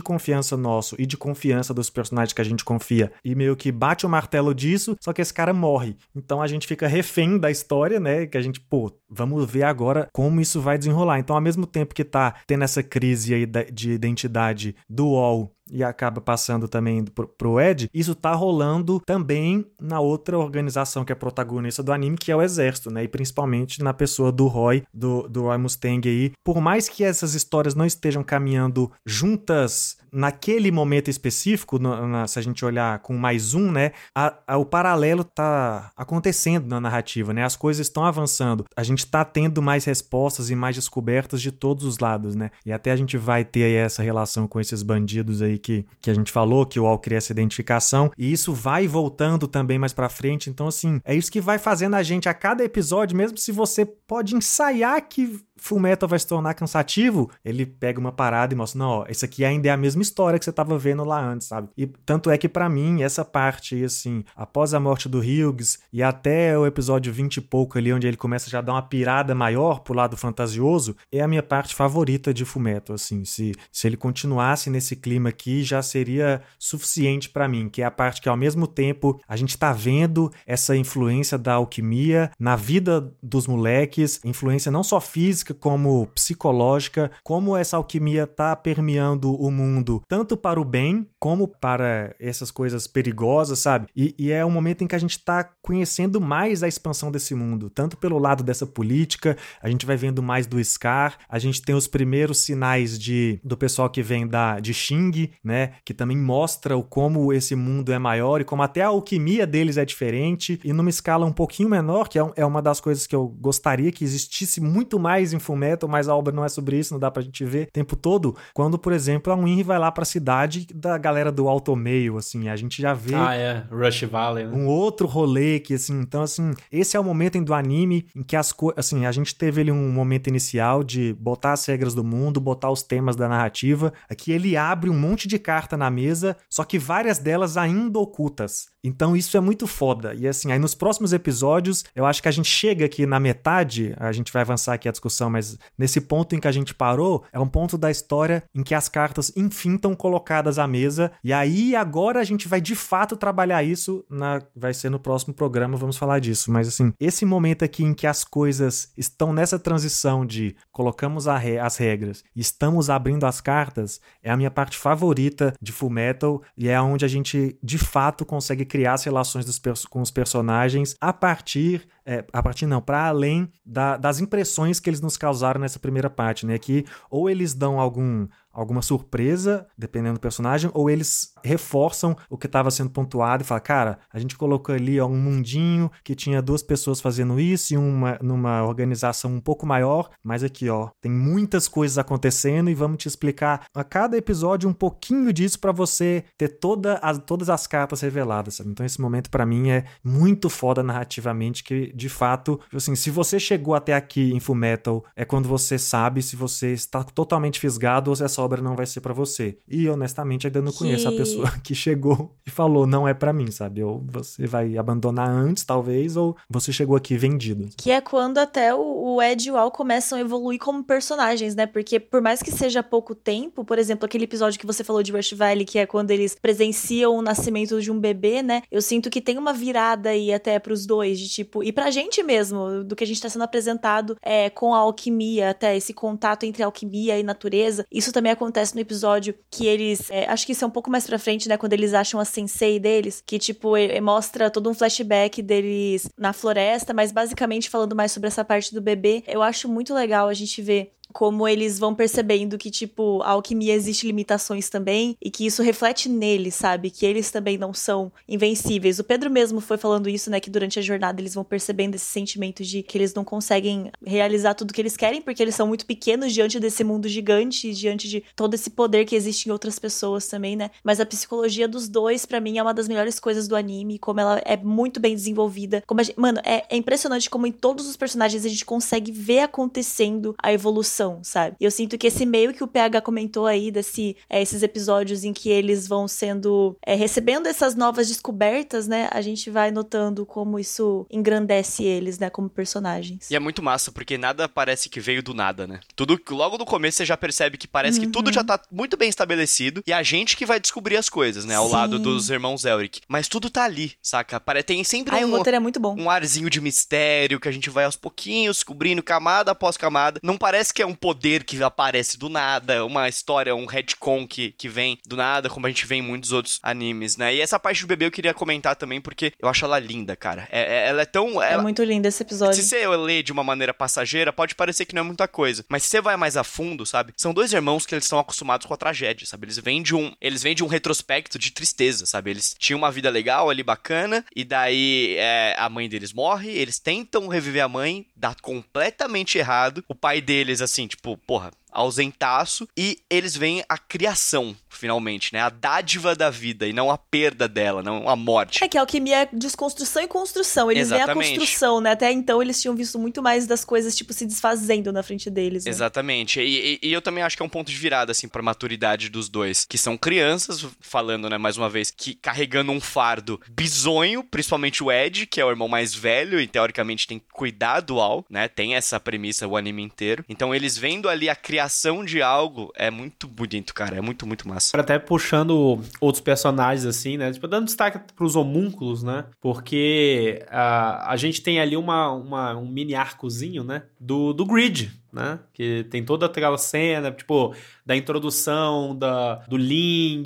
confiança nosso e de confiança dos personagens que a gente confia e meio que bate o martelo disso, só que esse cara morre. Então a gente fica refém da história, né? Que a gente, pô, vamos ver agora como isso vai desenrolar. Então, ao mesmo tempo que tá tendo essa crise aí de identidade do UOL e acaba passando também pro, pro Ed, isso tá rolando também na outra organização que é protagonista do anime, que é o Exército, né? E principalmente na pessoa do Roy, do, do Roy Mustang aí. Por mais que essas histórias não estejam caminhando juntas naquele momento específico, na, se a gente olhar com mais um, né, a, a, o paralelo tá acontecendo na narrativa, né, as coisas estão avançando, a gente tá tendo mais respostas e mais descobertas de todos os lados, né, e até a gente vai ter aí essa relação com esses bandidos aí que, que a gente falou, que o Al cria essa identificação, e isso vai voltando também mais para frente, então assim, é isso que vai fazendo a gente a cada episódio, mesmo se você pode ensaiar que Fullmetal vai se tornar cansativo, ele pega uma parada e mostra, não, ó, isso aqui ainda é a mesma história que você tava vendo lá antes, sabe? E tanto é que para mim, essa parte, assim, após a morte do Hughes e até o episódio 20 e pouco ali, onde ele começa já a dar uma pirada maior pro lado fantasioso, é a minha parte favorita de Fullmetal, assim, se, se ele continuasse nesse clima aqui, já seria suficiente para mim, que é a parte que ao mesmo tempo a gente tá vendo essa influência da alquimia na vida dos moleques, influência não só física, como psicológica, como essa alquimia está permeando o mundo, tanto para o bem como para essas coisas perigosas, sabe? E, e é um momento em que a gente está conhecendo mais a expansão desse mundo, tanto pelo lado dessa política, a gente vai vendo mais do Scar, a gente tem os primeiros sinais de do pessoal que vem da de Xing, né? Que também mostra o como esse mundo é maior e como até a alquimia deles é diferente, e numa escala um pouquinho menor, que é, é uma das coisas que eu gostaria que existisse muito mais em Fullmetal, mas a obra não é sobre isso, não dá pra gente ver o tempo todo. Quando, por exemplo, a Winry vai lá pra cidade da galera do Alto Meio, assim, a gente já vê. Ah, é, Rush Valley, né? Um outro rolê que, assim, então, assim, esse é o momento do anime em que as coisas. Assim, a gente teve ali um momento inicial de botar as regras do mundo, botar os temas da narrativa. Aqui ele abre um monte de carta na mesa, só que várias delas ainda ocultas. Então isso é muito foda. E assim, aí nos próximos episódios, eu acho que a gente chega aqui na metade, a gente vai avançar aqui a discussão, mas nesse ponto em que a gente parou, é um ponto da história em que as cartas enfim estão colocadas à mesa. E aí agora a gente vai de fato trabalhar isso, na, vai ser no próximo programa, vamos falar disso. Mas assim, esse momento aqui em que as coisas estão nessa transição de colocamos re as regras e estamos abrindo as cartas, é a minha parte favorita de Full Metal e é onde a gente de fato consegue criar as relações com os personagens a partir é, a partir não, para além da, das impressões que eles nos causaram nessa primeira parte, né? Que ou eles dão algum alguma surpresa, dependendo do personagem, ou eles reforçam o que estava sendo pontuado e falam, cara, a gente colocou ali ó, um mundinho que tinha duas pessoas fazendo isso e uma numa organização um pouco maior, mas aqui, ó, tem muitas coisas acontecendo e vamos te explicar a cada episódio um pouquinho disso para você ter toda as, todas as cartas reveladas, sabe? Então esse momento para mim é muito foda narrativamente que, de fato, assim, se você chegou até aqui em Fullmetal, é quando você sabe se você está totalmente fisgado ou se é só obra não vai ser para você. E honestamente ainda não que... conheço a pessoa que chegou e falou não é para mim, sabe? Ou você vai abandonar antes, talvez, ou você chegou aqui vendido. Que é quando até o, Ed e o Al começam a evoluir como personagens, né? Porque por mais que seja pouco tempo, por exemplo, aquele episódio que você falou de Rush Valley, que é quando eles presenciam o nascimento de um bebê, né? Eu sinto que tem uma virada aí até pros dois, de tipo, e pra gente mesmo, do que a gente tá sendo apresentado é, com a alquimia, até esse contato entre alquimia e natureza. Isso também acontece no episódio que eles. É, acho que isso é um pouco mais pra frente, né? Quando eles acham a sensei deles, que, tipo, mostra todo um flashback deles na floresta, mas basicamente falando mais sobre essa parte do bebê. Eu acho muito legal a gente ver como eles vão percebendo que, tipo, a alquimia existe limitações também e que isso reflete neles, sabe? Que eles também não são invencíveis. O Pedro mesmo foi falando isso, né? Que durante a jornada eles vão percebendo esse sentimento de que eles não conseguem realizar tudo que eles querem porque eles são muito pequenos diante desse mundo gigante, diante de todo esse poder que existe em outras pessoas também, né? Mas a psicologia dos dois, para mim, é uma das melhores coisas do anime, como ela é muito bem desenvolvida. Como gente... Mano, é, é impressionante como em todos os personagens a gente consegue ver acontecendo a evolução sabe? E eu sinto que esse meio que o PH comentou aí, desse, é, esses episódios em que eles vão sendo. É, recebendo essas novas descobertas, né? A gente vai notando como isso engrandece eles, né? Como personagens. E é muito massa, porque nada parece que veio do nada, né? Tudo, logo no começo você já percebe que parece uhum. que tudo uhum. já tá muito bem estabelecido e a gente que vai descobrir as coisas, né? Ao Sim. lado dos irmãos Elric. Mas tudo tá ali, saca? Tem sempre Ai, um, roteiro é muito bom. um arzinho de mistério que a gente vai aos pouquinhos descobrindo camada após camada. Não parece que é um um poder que aparece do nada, uma história, um retcon que, que vem do nada, como a gente vê em muitos outros animes, né? E essa parte do bebê eu queria comentar também porque eu acho ela linda, cara. É, é ela é tão. É ela... muito linda esse episódio. Se você ler de uma maneira passageira, pode parecer que não é muita coisa. Mas se você vai mais a fundo, sabe? São dois irmãos que eles estão acostumados com a tragédia, sabe? Eles vêm de um. Eles vêm de um retrospecto de tristeza, sabe? Eles tinham uma vida legal ali, bacana, e daí é, a mãe deles morre, eles tentam reviver a mãe, dá completamente errado. O pai deles, assim, tipo, porra, ausentaço, e eles veem a criação, finalmente, né? A dádiva da vida e não a perda dela, não a morte. É que a alquimia é desconstrução e construção. Eles veem a construção, né? Até então eles tinham visto muito mais das coisas, tipo, se desfazendo na frente deles. Né? Exatamente. E, e, e, eu também acho que é um ponto de virada, assim, pra maturidade dos dois, que são crianças, falando, né, mais uma vez, que carregando um fardo bizonho, principalmente o Ed, que é o irmão mais velho e teoricamente tem que cuidar do Al, né? Tem essa premissa o anime inteiro. Então eles vendo ali a criação de algo é muito bonito, cara. É muito, muito massa. Até puxando outros personagens, assim, né? Tipo, dando destaque pros homúnculos, né? Porque a, a gente tem ali uma, uma, um mini arcozinho, né? Do, do Grid, né? Que tem toda aquela cena, tipo, da introdução da, do Ling,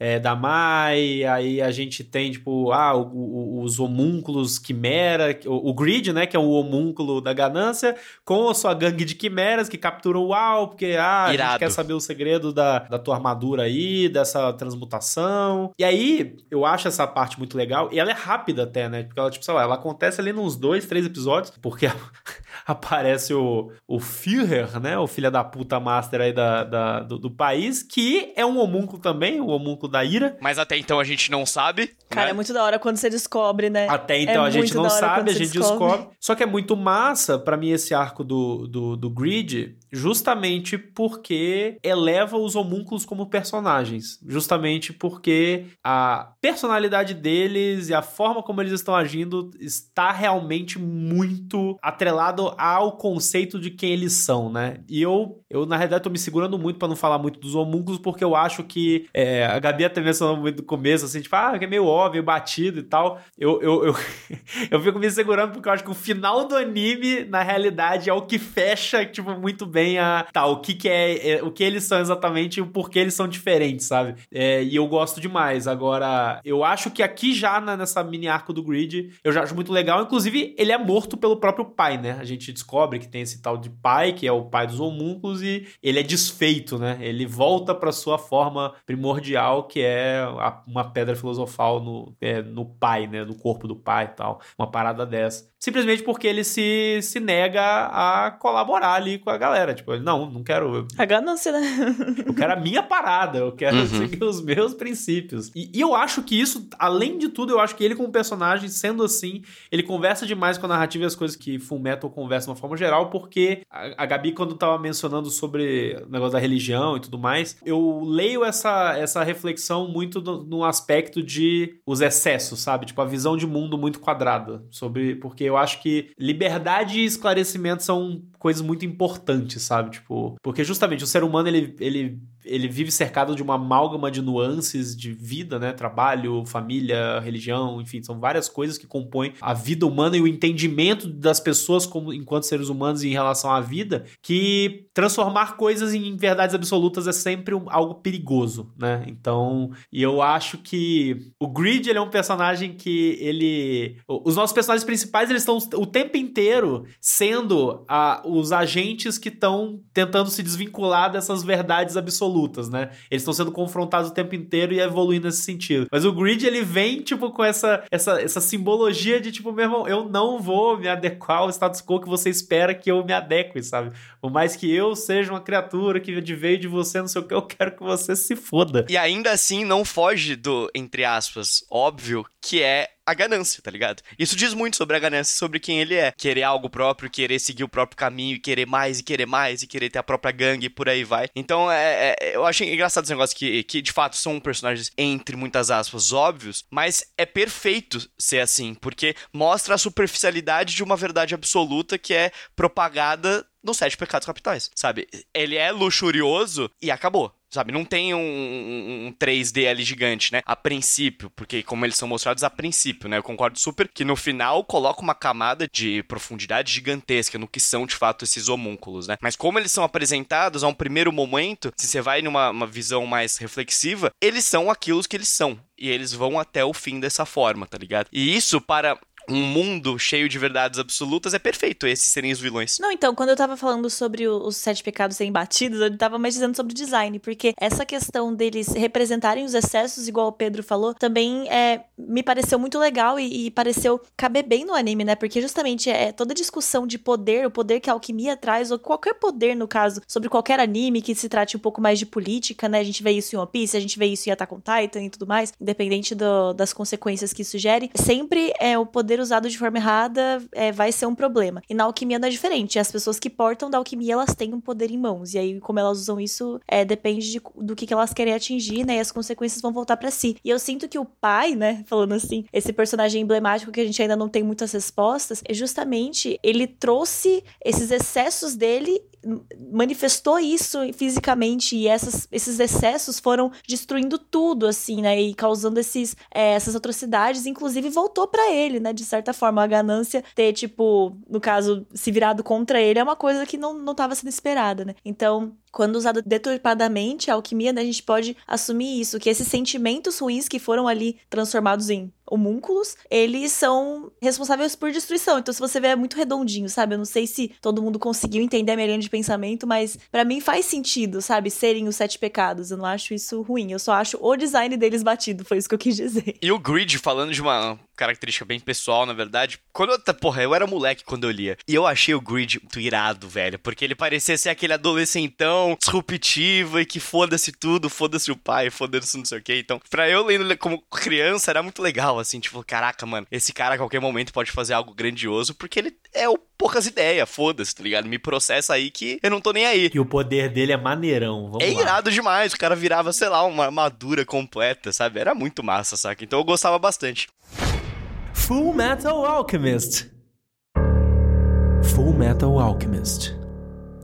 é, da Mai, aí a gente tem, tipo, ah, o, o, os homúnculos quimera, o, o, Grid, né, que é o homúnculo da ganância, com a sua gangue de quimeras que capturam o Al, porque, ah, Irado. a gente quer saber o segredo da, da tua armadura aí, dessa transmutação. E aí, eu acho essa parte muito legal, e ela é rápida até, né, porque ela, tipo, sei lá, ela acontece ali nos dois, três episódios, porque aparece o, o Führer, né, o filho da puta master aí da, da do, do, país, que é um homúnculo também, o homúnculo da ira. Mas até então a gente não sabe. Cara, né? é muito da hora quando você descobre, né? Até então é a gente não sabe, a gente descobre. descobre. Só que é muito massa, para mim, esse arco do, do, do Grid, justamente porque eleva os homúnculos como personagens. Justamente porque a personalidade deles e a forma como eles estão agindo está realmente muito atrelado ao conceito de quem eles são, né? E eu, eu na realidade, tô me segurando muito para não falar muito dos homúnculos, porque eu acho que é, a Gabi até mencionou muito no começo, assim, tipo, ah, que é meio óbvio, batido e tal. Eu, eu, eu, eu fico me segurando porque eu acho que o final do anime, na realidade, é o que fecha, tipo, muito bem a. Tá, o que, que é, é o que eles são exatamente e o porquê eles são diferentes, sabe? É, e eu gosto demais. Agora, eu acho que aqui já na, nessa mini arco do Grid, eu já acho muito legal. Inclusive, ele é morto pelo próprio pai, né? A gente descobre que tem esse tal de pai, que é o pai dos homúnculos, e ele é desfeito né? Ele volta para sua forma primordial, que é a, uma pedra filosofal no, é, no pai, né? No corpo do pai e tal. Uma parada dessa simplesmente porque ele se, se nega a colaborar ali com a galera. Tipo, ele, não, não quero. A ganância, né? eu quero a minha parada, eu quero uhum. seguir os meus princípios. E, e, eu acho que isso, além de tudo, eu acho que ele, como personagem, sendo assim, ele conversa demais com a narrativa e as coisas que Full Metal conversa de uma forma geral, porque a, a Gabi, quando tava mencionando sobre o negócio da religião e tudo mais, eu leio essa, essa reflexão muito no, no aspecto de os excessos, sabe? Tipo, a visão de mundo muito quadrada. Sobre. Porque eu eu acho que liberdade e esclarecimento são coisas muito importantes, sabe? Tipo, porque justamente o ser humano ele, ele ele vive cercado de uma amálgama de nuances de vida, né? Trabalho, família, religião, enfim, são várias coisas que compõem a vida humana e o entendimento das pessoas como enquanto seres humanos em relação à vida, que transformar coisas em verdades absolutas é sempre um, algo perigoso, né? Então, e eu acho que o Grid ele é um personagem que ele os nossos personagens principais eles estão o tempo inteiro sendo a, os agentes que estão tentando se desvincular dessas verdades absolutas lutas, né? Eles estão sendo confrontados o tempo inteiro e evoluindo nesse sentido. Mas o Grid, ele vem, tipo, com essa, essa, essa simbologia de, tipo, meu irmão, eu não vou me adequar ao status quo que você espera que eu me adeque, sabe? Por mais que eu seja uma criatura que veio de você, não sei o que, eu quero que você se foda. E ainda assim, não foge do, entre aspas, óbvio, que é a ganância, tá ligado? Isso diz muito sobre a ganância, sobre quem ele é. Querer algo próprio, querer seguir o próprio caminho, querer mais, e querer mais, e querer ter a própria gangue, e por aí vai. Então, é, é, eu achei engraçado esse negócio que, que, de fato, são personagens, entre muitas aspas, óbvios, mas é perfeito ser assim, porque mostra a superficialidade de uma verdade absoluta que é propagada nos sete pecados capitais, sabe? Ele é luxurioso e acabou sabe? Não tem um, um, um 3D ali gigante, né? A princípio, porque como eles são mostrados a princípio, né? Eu concordo super que no final coloca uma camada de profundidade gigantesca no que são de fato esses homúnculos, né? Mas como eles são apresentados a um primeiro momento, se você vai numa visão mais reflexiva, eles são aquilo que eles são. E eles vão até o fim dessa forma, tá ligado? E isso para um mundo cheio de verdades absolutas, é perfeito esses serem os vilões. Não, então, quando eu tava falando sobre o, os sete pecados serem batidos, eu tava mais dizendo sobre design, porque essa questão deles representarem os excessos, igual o Pedro falou, também é, me pareceu muito legal e, e pareceu caber bem no anime, né? Porque justamente é toda discussão de poder, o poder que a alquimia traz, ou qualquer poder, no caso, sobre qualquer anime que se trate um pouco mais de política, né? A gente vê isso em One Piece, a gente vê isso em Attack on Titan e tudo mais, independente do, das consequências que isso gere, sempre é o poder usado de forma errada é, vai ser um problema. E na alquimia não é diferente. As pessoas que portam da alquimia, elas têm um poder em mãos. E aí, como elas usam isso, é, depende de, do que, que elas querem atingir, né? E as consequências vão voltar para si. E eu sinto que o pai, né, falando assim, esse personagem emblemático que a gente ainda não tem muitas respostas, é justamente ele trouxe esses excessos dele manifestou isso fisicamente e essas, esses excessos foram destruindo tudo, assim, né? E causando esses, é, essas atrocidades, inclusive voltou para ele, né? De certa forma, a ganância ter, tipo, no caso, se virado contra ele é uma coisa que não, não tava sendo esperada, né? Então, quando usado deturpadamente, a alquimia, né, a gente pode assumir isso, que esses sentimentos ruins que foram ali transformados em homúnculos, eles são responsáveis por destruição. Então, se você vê, é muito redondinho, sabe? Eu não sei se todo mundo conseguiu entender a minha linha de pensamento, mas para mim faz sentido, sabe? Serem os sete pecados. Eu não acho isso ruim. Eu só acho o design deles batido. Foi isso que eu quis dizer. E o Grid, falando de uma característica bem pessoal, na verdade. Quando eu, porra, eu era moleque quando eu lia. E eu achei o Grid muito irado, velho. Porque ele parecia ser aquele adolescentão disruptivo e que foda-se tudo, foda-se o pai, foda-se não sei o que. Então, pra eu lendo como criança, era muito legal, assim. Tipo, caraca, mano, esse cara a qualquer momento pode fazer algo grandioso porque ele é o poucas ideias, foda-se, tá ligado? Me processa aí que eu não tô nem aí. E o poder dele é maneirão, vamos É lá. irado demais, o cara virava, sei lá, uma armadura completa, sabe? Era muito massa, saca? Então eu gostava bastante. Full Metal Alchemist. Full Metal Alchemist.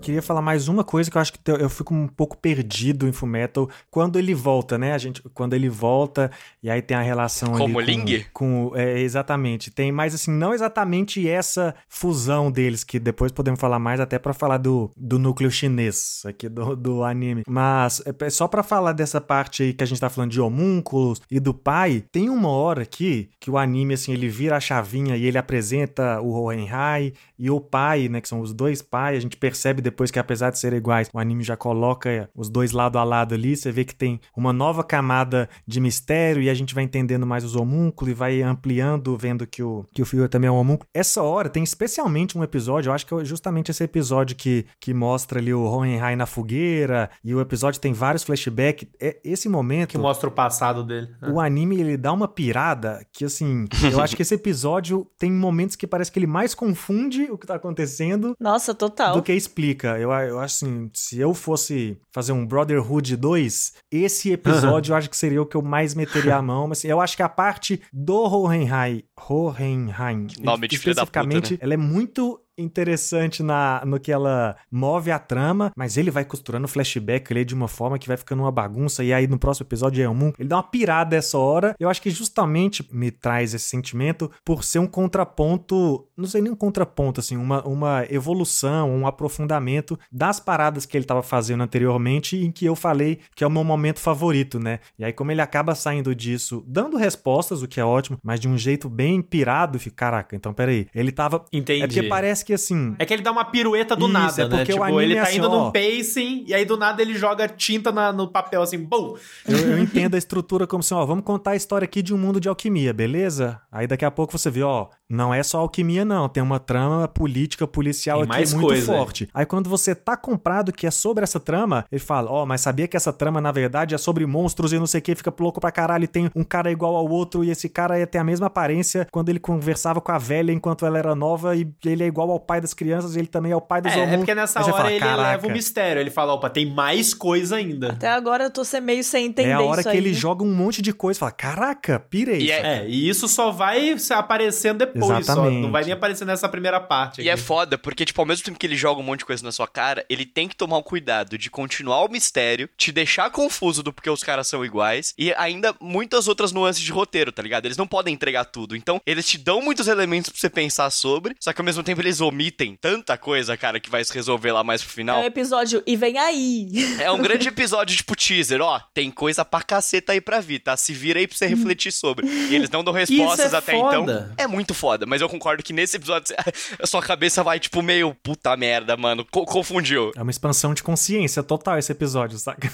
Queria falar mais uma coisa que eu acho que eu fico um pouco perdido em Fullmetal quando ele volta, né? A gente, quando ele volta e aí tem a relação Como ali Ling? com, com é, exatamente. Tem, mas assim, não exatamente essa fusão deles que depois podemos falar mais até para falar do, do núcleo chinês aqui do, do anime. Mas é só para falar dessa parte aí que a gente tá falando de homúnculos e do pai, tem uma hora aqui que o anime assim, ele vira a chavinha e ele apresenta o Hohenhai e o pai, né, que são os dois pais, a gente percebe depois que apesar de serem iguais, o anime já coloca os dois lado a lado ali, você vê que tem uma nova camada de mistério e a gente vai entendendo mais os homúnculos e vai ampliando, vendo que o, que o Fio também é um homúnculo. Essa hora tem especialmente um episódio, eu acho que é justamente esse episódio que, que mostra ali o Hohenheim na fogueira e o episódio tem vários flashbacks. É esse momento... Que mostra o passado dele. O anime, ele dá uma pirada que, assim, eu acho que esse episódio tem momentos que parece que ele mais confunde o que tá acontecendo. Nossa, total. Do que explica. Eu, eu acho assim, se eu fosse fazer um Brotherhood 2, esse episódio eu acho que seria o que eu mais meteria a mão. Mas assim, eu acho que a parte do Hohenheim, Hohenheim, Nome de especificamente, filho da puta, né? ela é muito interessante na, no que ela move a trama, mas ele vai costurando o flashback ali de uma forma que vai ficando uma bagunça, e aí no próximo episódio é um, ele dá uma pirada essa hora. Eu acho que justamente me traz esse sentimento por ser um contraponto, não sei nem um contraponto, assim, uma, uma evolução, um aprofundamento das paradas que ele estava fazendo anteriormente, em que eu falei que é o meu momento favorito, né? E aí, como ele acaba saindo disso, dando respostas, o que é ótimo, mas de um jeito bem pirado, fica, caraca, então peraí, ele tava. Entendi. É porque parece que assim. É que ele dá uma pirueta do Isso, nada, é né? porque o Tipo, anime ele tá assim, indo ó. num pacing e aí do nada ele joga tinta na- no papel assim, bum! Eu, eu entendo a estrutura como assim, ó, vamos contar a história aqui de um mundo de alquimia, beleza? Aí daqui a pouco você vê, ó, não é só alquimia não, tem uma trama política, policial Tem aqui mais muito coisa, forte. Aí quando você tá comprado que é sobre essa trama, ele fala, ó, mas sabia que essa trama na verdade é sobre monstros e não sei o que, fica louco pra caralho, e tem um cara igual ao outro e esse cara ia ter a mesma aparência quando ele conversava com a velha enquanto ela era nova e ele é igual ao pai das crianças, ele também é o pai dos É, é homúnculos. porque nessa hora fala, ele "Caraca". leva o mistério. Ele fala, opa, tem mais coisa ainda. Até agora eu tô meio sem entender É a hora que aí. ele joga um monte de coisa e fala, caraca, pirei. E é- É, e isso só vai se aparecendo depois, só. Exatamente. Não vai nem aparecer nessa primeira parte. E é aqui. foda, porque, tipo, ao mesmo tempo que ele joga um monte de coisa na sua cara, ele tem que tomar o cuidado de continuar o mistério, te deixar confuso do porque os caras são iguais, e ainda muitas outras nuances de roteiro, tá ligado? Eles não podem entregar tudo. Então, eles te dão muitos elementos pra você pensar sobre, só que ao mesmo tempo eles omitem tanta coisa, cara, que vai se resolver lá mais pro É final. o episódio E vem aí. É um grande episódio, tipo, teaser, ó, tem coisa pra caceta aí pra vir, tá? Se vira aí pra você refletir sobre. E eles não dão respostas é até foda. então. É muito foda, mas eu concordo que nesse episódio a sua cabeça vai, tipo, meio, puta merda, mano, co- confundiu. É uma expansão de consciência total esse episódio, saca?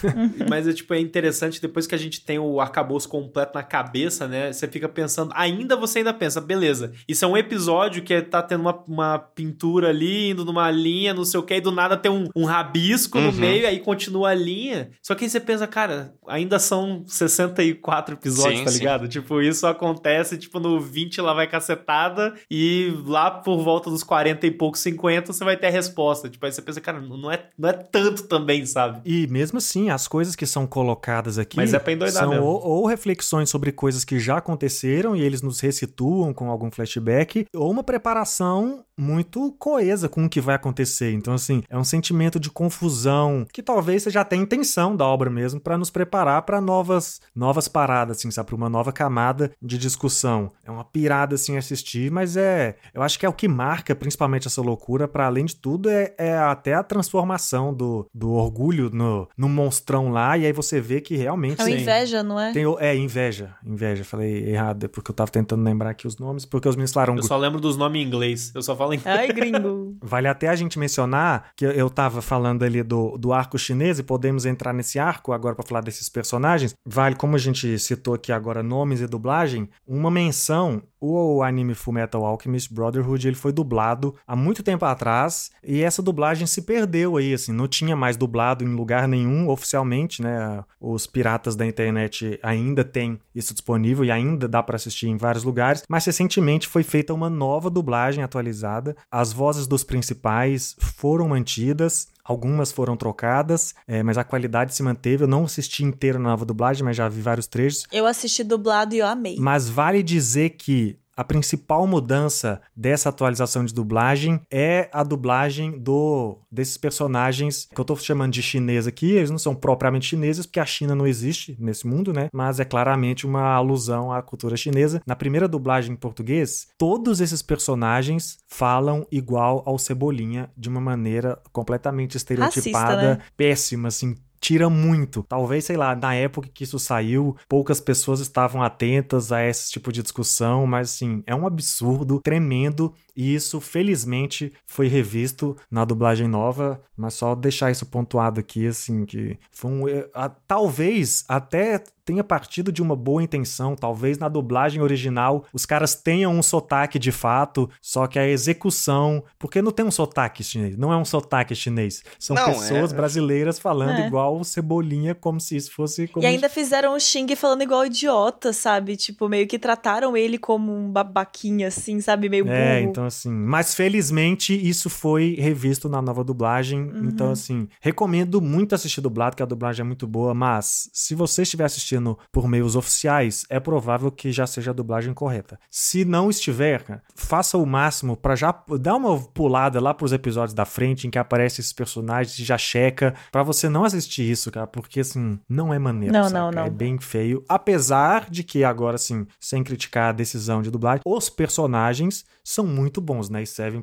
Mas é, tipo, é interessante, depois que a gente tem o arcabouço completo na cabeça, né? Você fica pensando, ainda você ainda pensa, beleza, isso é um episódio que tá tendo uma, uma pintura ali, indo numa linha, não sei o que, e do nada tem um, um rabisco no Uhum. meio, aí continua a linha. Só que aí você pensa, cara, ainda são 64 episódios, Sim, tá sim. ligado? Tipo, isso acontece, tipo, no 20 lá vai cacetada, e lá por volta dos 40 e poucos, 50, você vai ter a resposta. Tipo, aí você pensa, cara, não é, não é tanto também, sabe? E mesmo assim, as coisas que são colocadas aqui Mas é pra endoidar são mesmo. ou, ou reflexões sobre coisas que já aconteceram e eles nos resituam com algum flashback, ou uma preparação muito coesa com o que vai acontecer. Então, assim, é um sentimento de confusão que talvez seja até a intenção da obra mesmo para nos preparar para novas novas paradas, assim, sabe? Pra uma nova camada de discussão. É uma pirada, assim, assistir, mas é. Eu acho que é o que marca principalmente essa loucura, para além de tudo, é, é até a transformação do, do orgulho no, no monstrão lá, e aí você vê que realmente. É uma Sim. inveja, não é? Tem, é, inveja. Inveja. Falei errado, é porque eu tava tentando lembrar aqui os nomes, porque os meninos falaram. Eu só lembro dos nomes em inglês. Eu só falo em Gringo. Vale até a gente mencionar que eu- tava falando ali do, do arco chinês e podemos entrar nesse arco agora pra falar desses personagens. Vale, como a gente citou aqui agora nomes e dublagem, uma menção. O anime Fullmetal Alchemist Brotherhood ele foi dublado há muito tempo atrás e essa dublagem se perdeu aí, assim, não tinha mais dublado em lugar nenhum oficialmente, né? Os piratas da internet ainda têm isso disponível e ainda dá pra assistir em vários lugares, mas recentemente foi feita uma nova dublagem atualizada. As vozes dos principais foram mantidas, Algumas foram trocadas, é, mas a qualidade se manteve. Eu não assisti inteiro na nova dublagem, mas já vi vários trechos. Eu assisti dublado e eu amei. Mas vale dizer que a principal mudança dessa atualização de dublagem é a dublagem do desses personagens que eu tô chamando de chinês aqui. Eles não são propriamente chineses, porque a China não existe nesse mundo, né? Mas é claramente uma alusão à cultura chinesa. Na primeira dublagem em português, todos esses personagens falam igual ao Cebolinha de uma maneira completamente estereotipada, Racista, né? péssima, assim, tira muito. Talvez, sei lá, na época que isso saiu, poucas pessoas estavam atentas a esse tipo de discussão, mas assim, é um absurdo tremendo e isso, felizmente, foi revisto na dublagem nova, mas só deixar isso pontuado aqui, assim, que foi um. eh, a- talvez até tenha partido de uma boa intenção, talvez na dublagem original os caras tenham um sotaque de fato, só que a execução. Porque não tem um sotaque chinês, não é um sotaque chinês. São Não, pessoas é- brasileiras falando É. igual cebolinha, como se isso fosse. Como E ainda fizeram o Xing falando igual idiota, sabe? Tipo, meio que trataram ele como um babaquinha, assim, sabe? Meio burro. É, então assim. Mas felizmente isso foi revisto na nova dublagem. Uhum. Então, assim, recomendo muito assistir dublado, que a dublagem é muito boa. Mas se você estiver assistindo por meios oficiais, é provável que já seja a dublagem correta. Se não estiver, faça o máximo pra já dar uma pulada lá pros episódios da frente em que aparecem esses personagens e já checa. Pra você não assistir isso, cara, porque assim, não é maneiro. Não, não, não. É bem feio. Apesar de que, agora assim, sem criticar a decisão de dublagem, os personagens são muito bons, né? E servem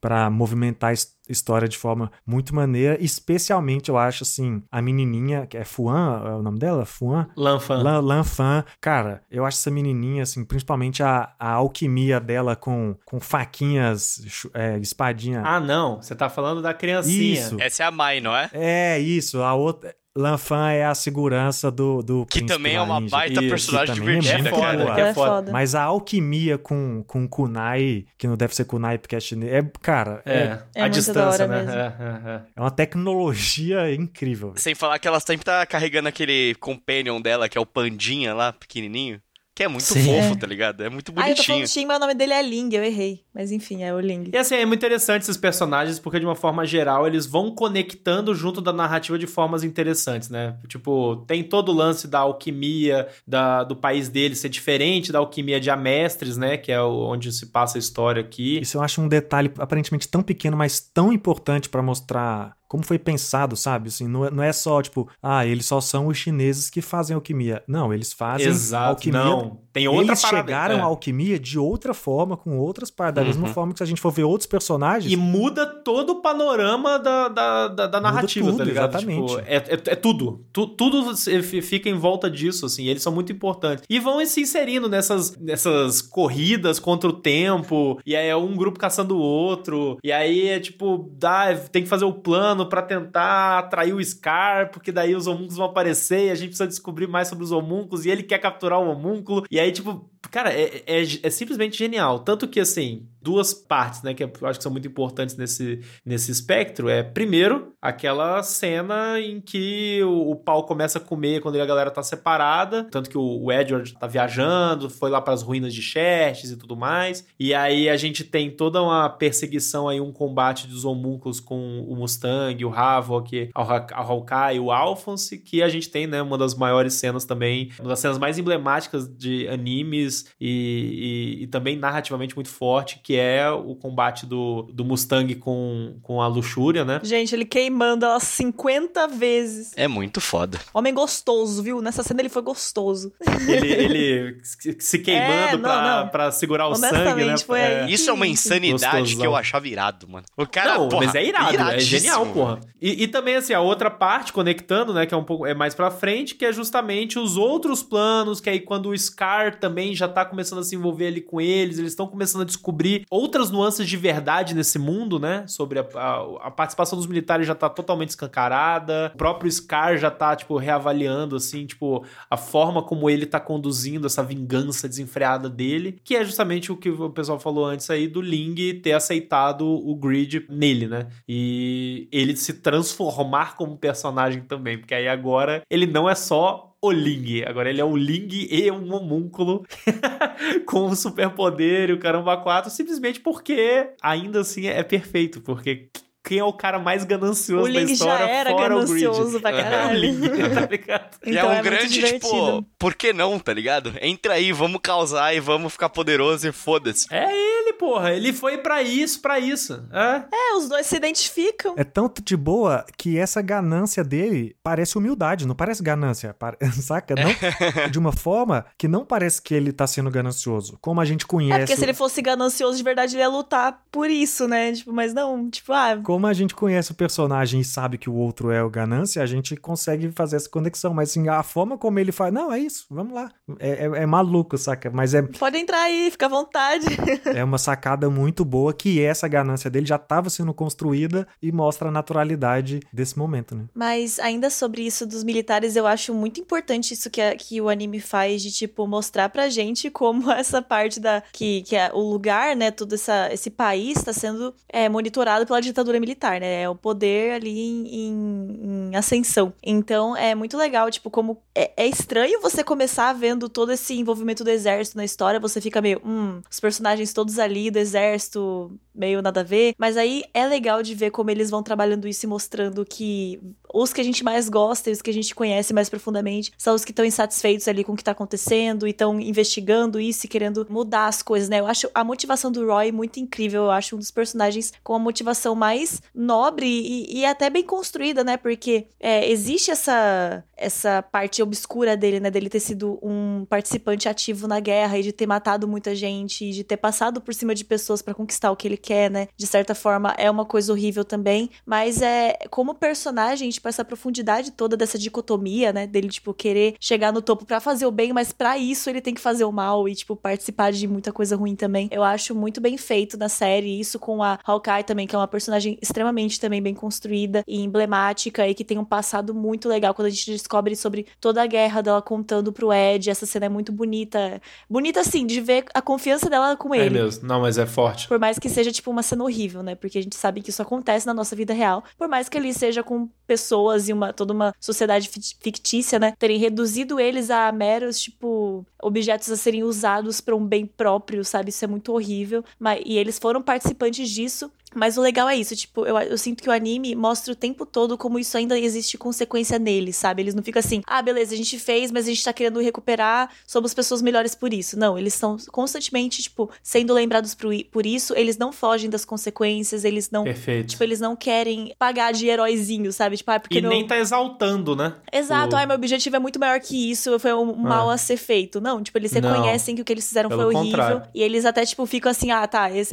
pra movimentar a his- história de forma muito maneira. Especialmente, eu acho, assim, a menininha, que é Fuan, é o nome dela? Fuan? Lanfan. Lan, Lan Fan. Cara, eu acho essa menininha, assim, principalmente a, a alquimia dela com, com faquinhas, é, espadinha. Ah, não. Você tá falando da criancinha. Isso. Essa é a Mai, não é? É, isso. A outra. Lanfan é a segurança do, do Que também é uma ninja. baita Isso, personagem é divertida, É foda, cara. é foda. Mas a alquimia com, com kunai, que não deve ser kunai porque é chinês, é, cara, é, É, É a muito distância, né? mesmo. É, é, é. é uma tecnologia incrível. Sem falar que ela sempre tá carregando aquele companion dela, que é o pandinha lá, pequenininho. Que é muito Sim. fofo, É. tá ligado? É muito Ah, eu tô bonitinho. falando Shin, mas o nome dele é Ling, eu errei. Mas enfim, é o Ling. E assim, é muito interessante esses personagens, porque de uma forma geral eles vão conectando junto da narrativa de formas interessantes, né? Tipo, tem todo o lance da alquimia da, do país deles ser diferente da alquimia de Amestres, né? Que é o- onde se passa a história aqui. Isso eu acho um detalhe aparentemente tão pequeno, mas tão importante pra mostrar como foi pensado, sabe? Assim, não, é, não é só, tipo, ah, eles só são os chineses que fazem alquimia. Não, eles fazem Exato, alquimia. não. Tem outra eles parada. chegaram é. à alquimia de outra forma, com outras paradas. Da mesma Uhum. forma que se a gente for ver outros personagens. E muda todo o panorama da, da, da, da narrativa, tudo, tá ligado? exatamente. Tipo, é, é, é tudo. Tu- tudo fica em volta disso, assim. Eles são muito importantes. E vão se inserindo nessas, nessas corridas contra o tempo. E aí é um grupo caçando o outro. E aí é tipo, dá, tem que fazer o plano pra tentar atrair o Scar, porque daí os homúnculos vão aparecer e a gente precisa descobrir mais sobre os homúnculos. E ele quer capturar o homúnculo. E aí, tipo, cara, é, é, é simplesmente genial. Tanto que, assim, duas partes, né, que eu acho que são muito importantes nesse, nesse espectro é, primeiro, aquela cena em que o, o pau começa a comer quando a galera tá separada, tanto que o, o Edward tá viajando, foi lá pras ruínas de Xerxes e tudo mais, e aí a gente tem toda uma perseguição aí, um combate dos homúnculos com o Mustang, o Havok, o Ha- o Hawkeye o Alphonse, que a gente tem, né, uma das maiores cenas também, uma das cenas mais emblemáticas de animes e, e- e também narrativamente muito forte, que é o combate do, do Mustang com, com a luxúria, né? Gente, ele queimando ela 50 vezes. É muito foda. Homem gostoso, viu? Nessa cena ele foi gostoso. Ele, ele se- queimando É, não, pra, não. pra segurar o sangue, né? Honestamente, foi É. Isso é uma insanidade Gostosão. que eu achava irado, mano. O cara, não, porra, mas é irado, é genial, porra. E, e também, assim, a outra parte, conectando, né, que é um pouco é mais pra frente, que é justamente os outros planos, que aí quando o Scar também já tá começando a se envolver ali com eles, eles estão começando a descobrir outras nuances de verdade nesse mundo, né, sobre a, a- a participação dos militares já tá totalmente escancarada, o próprio Scar já tá, tipo, reavaliando, assim, tipo, a forma como ele tá conduzindo essa vingança desenfreada dele, que é justamente o que o pessoal falou antes aí do Ling ter aceitado o Grid nele, né? E ele se transformar como personagem também, porque aí agora ele não é só o Ling, agora ele é o Ling e um homúnculo com um superpoder e o caramba 4, simplesmente porque ainda assim é perfeito, porque quem é o cara mais ganancioso O da Ling história já era fora ganancioso o Grid? pra É o caralho. Ling, tá ligado? E Então é um muito grande, divertido. tipo, por que não, tá ligado? Entra aí, vamos causar e vamos ficar poderoso e foda-se. É ele, porra. Ele foi pra isso, pra isso. É. É, os dois se identificam. É tanto de boa que essa ganância dele parece humildade, não parece ganância, saca? Não, de uma forma que não parece que ele tá sendo ganancioso. Como a gente conhece. É porque se ele fosse ganancioso de verdade, ele ia lutar por isso, né? Tipo, mas não, tipo, ah, Como a gente conhece o personagem e sabe que o outro é o ganância, a gente consegue fazer essa conexão. Mas assim, a forma como ele faz. Não, é isso, vamos lá. É, é- é maluco, saca? Mas é, pode entrar aí, fica à vontade. é uma sacada muito boa que essa ganância dele já estava sendo construída e mostra a naturalidade desse momento, né? Mas ainda sobre isso dos militares, eu acho muito importante isso que, a- que o anime faz de, tipo, mostrar pra gente como essa parte da. que, que é o lugar, né? Todo essa, esse país está sendo é, monitorado pela ditadura militar, né? É o poder ali em, em- em ascensão. Então é muito legal, tipo, como. É, é estranho você começar vendo todo esse envolvimento do exército na história, você fica meio. Hum, os personagens todos ali do exército, meio nada a ver. Mas aí é legal de ver como eles vão trabalhando isso e mostrando que os que a gente mais gosta e os que a gente conhece mais profundamente são os que estão insatisfeitos ali com o que tá acontecendo e estão investigando isso e querendo mudar as coisas, né? Eu acho a motivação do Roy muito incrível. Eu acho um dos personagens com a motivação mais nobre e, e até bem construída, né? Porque é, existe essa, essa parte obscura dele, né? Dele ter sido um participante ativo na guerra e de ter matado muita gente e de ter passado por cima de pessoas pra conquistar o que ele quer, né? De certa forma, é uma coisa horrível também. Mas é como personagem, tipo, essa profundidade toda dessa dicotomia, né? Dele, tipo, querer chegar no topo pra fazer o bem, mas pra isso ele tem que fazer o mal e, tipo, participar de muita coisa ruim também. Eu acho muito bem feito na série. Isso com a Hawkeye também, que é uma personagem extremamente também bem construída e emblemática e que tem um passado muito legal quando a gente descobre sobre toda a guerra dela contando pro Ed. Essa cena é muito bonita. Bonita, assim, de ver a confiança dela com É ele. mesmo. Não, Não, mas é forte. Por mais que seja, tipo, uma cena horrível, né? Porque a gente sabe que isso acontece na nossa vida real. Por mais que ele seja com pessoas e uma toda uma sociedade fictícia, né? Terem reduzido eles a meros, tipo, objetos a serem usados para um bem próprio, sabe? Isso é muito horrível. Mas, e eles foram participantes disso. Mas o legal é isso, tipo, eu, eu sinto que o anime mostra o tempo todo como isso ainda existe consequência neles, sabe? Eles não ficam assim, ah, beleza, a gente fez, mas a gente tá querendo recuperar, somos pessoas melhores por isso. Não, eles estão constantemente, tipo, sendo lembrados por, por isso, eles não fogem das consequências, eles não. Perfeito. Tipo, eles não querem pagar de heróizinho, sabe? Tipo, ah, porque e não... nem tá exaltando, né? Exato, o... ai, meu objetivo é muito maior que isso, foi um mal ah. a ser feito. Não, tipo, eles reconhecem não. que o que eles fizeram Pelo foi horrível. Contrário. E eles até, tipo, ficam assim, ah, tá, esse,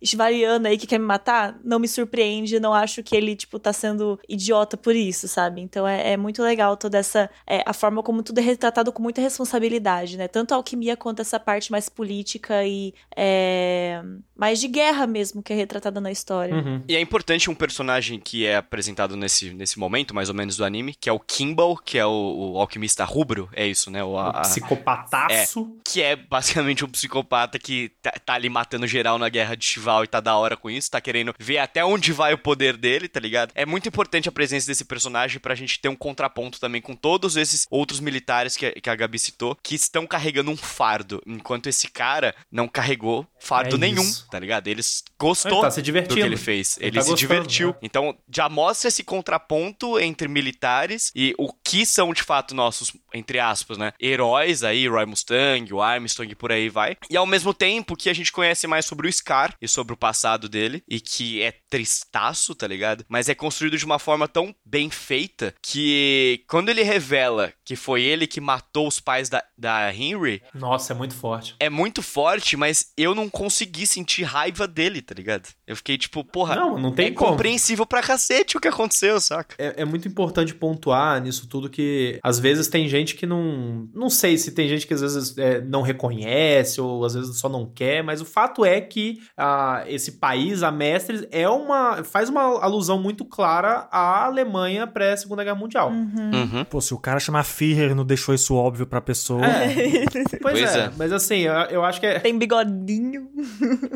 esse aí que quer me matar, não me surpreende, não acho que ele, tipo, tá sendo idiota por isso, sabe? Então é, é muito legal toda essa. É, a forma como tudo é retratado com muita responsabilidade, né? Tanto a alquimia quanto essa parte mais política e é, mais de guerra mesmo que é retratada na história. Uhum. E é importante um personagem que é apresentado nesse, nesse momento, mais ou menos, do anime, que é o Kimball, que é o, o alquimista rubro, é isso, né? O, a, o psicopataço. É, que é basicamente um psicopata que tá, tá, ali matando geral na guerra de Chival e tá da hora com isso, tá querendo ver até onde vai o poder dele, tá ligado? É muito importante a presença desse personagem pra gente ter um contraponto também com todos esses outros militares que, que a Gabi citou, que estão carregando um fardo, enquanto esse cara não carregou fardo é nenhum, tá ligado? Eles gostou ele tá se divertindo. do que ele fez. Ele, ele tá se gostando, divertiu. Né? Então, já mostra esse contraponto entre militares e o que são de fato nossos, entre aspas, né, heróis aí, Roy Mustang, o Armstrong por aí vai. E ao mesmo tempo que a gente conhece mais sobre o Scar e sobre o passado dele e que é tristaço, tá ligado? Mas é construído de uma forma tão bem feita que quando ele revela que foi ele que matou os pais da, da Henry. Nossa, é muito forte. É muito forte, mas eu não consegui sentir raiva dele, tá ligado? Eu fiquei tipo, porra, não, não tem é como. compreensível pra cacete o que aconteceu, saca? É, é muito importante pontuar nisso tudo que às vezes tem gente que não. Não sei se tem gente que às vezes é, não reconhece ou às vezes só não quer, mas o fato é que ah, esse país, a Mestres, é uma. faz uma alusão muito clara à Alemanha pré-Segunda Guerra Mundial. Uhum. Uhum. Pô, se o cara chamar Führer não deixou isso óbvio pra pessoa. É. pois, pois é, é, mas assim, eu, eu, acho que é. Tem bigodinho.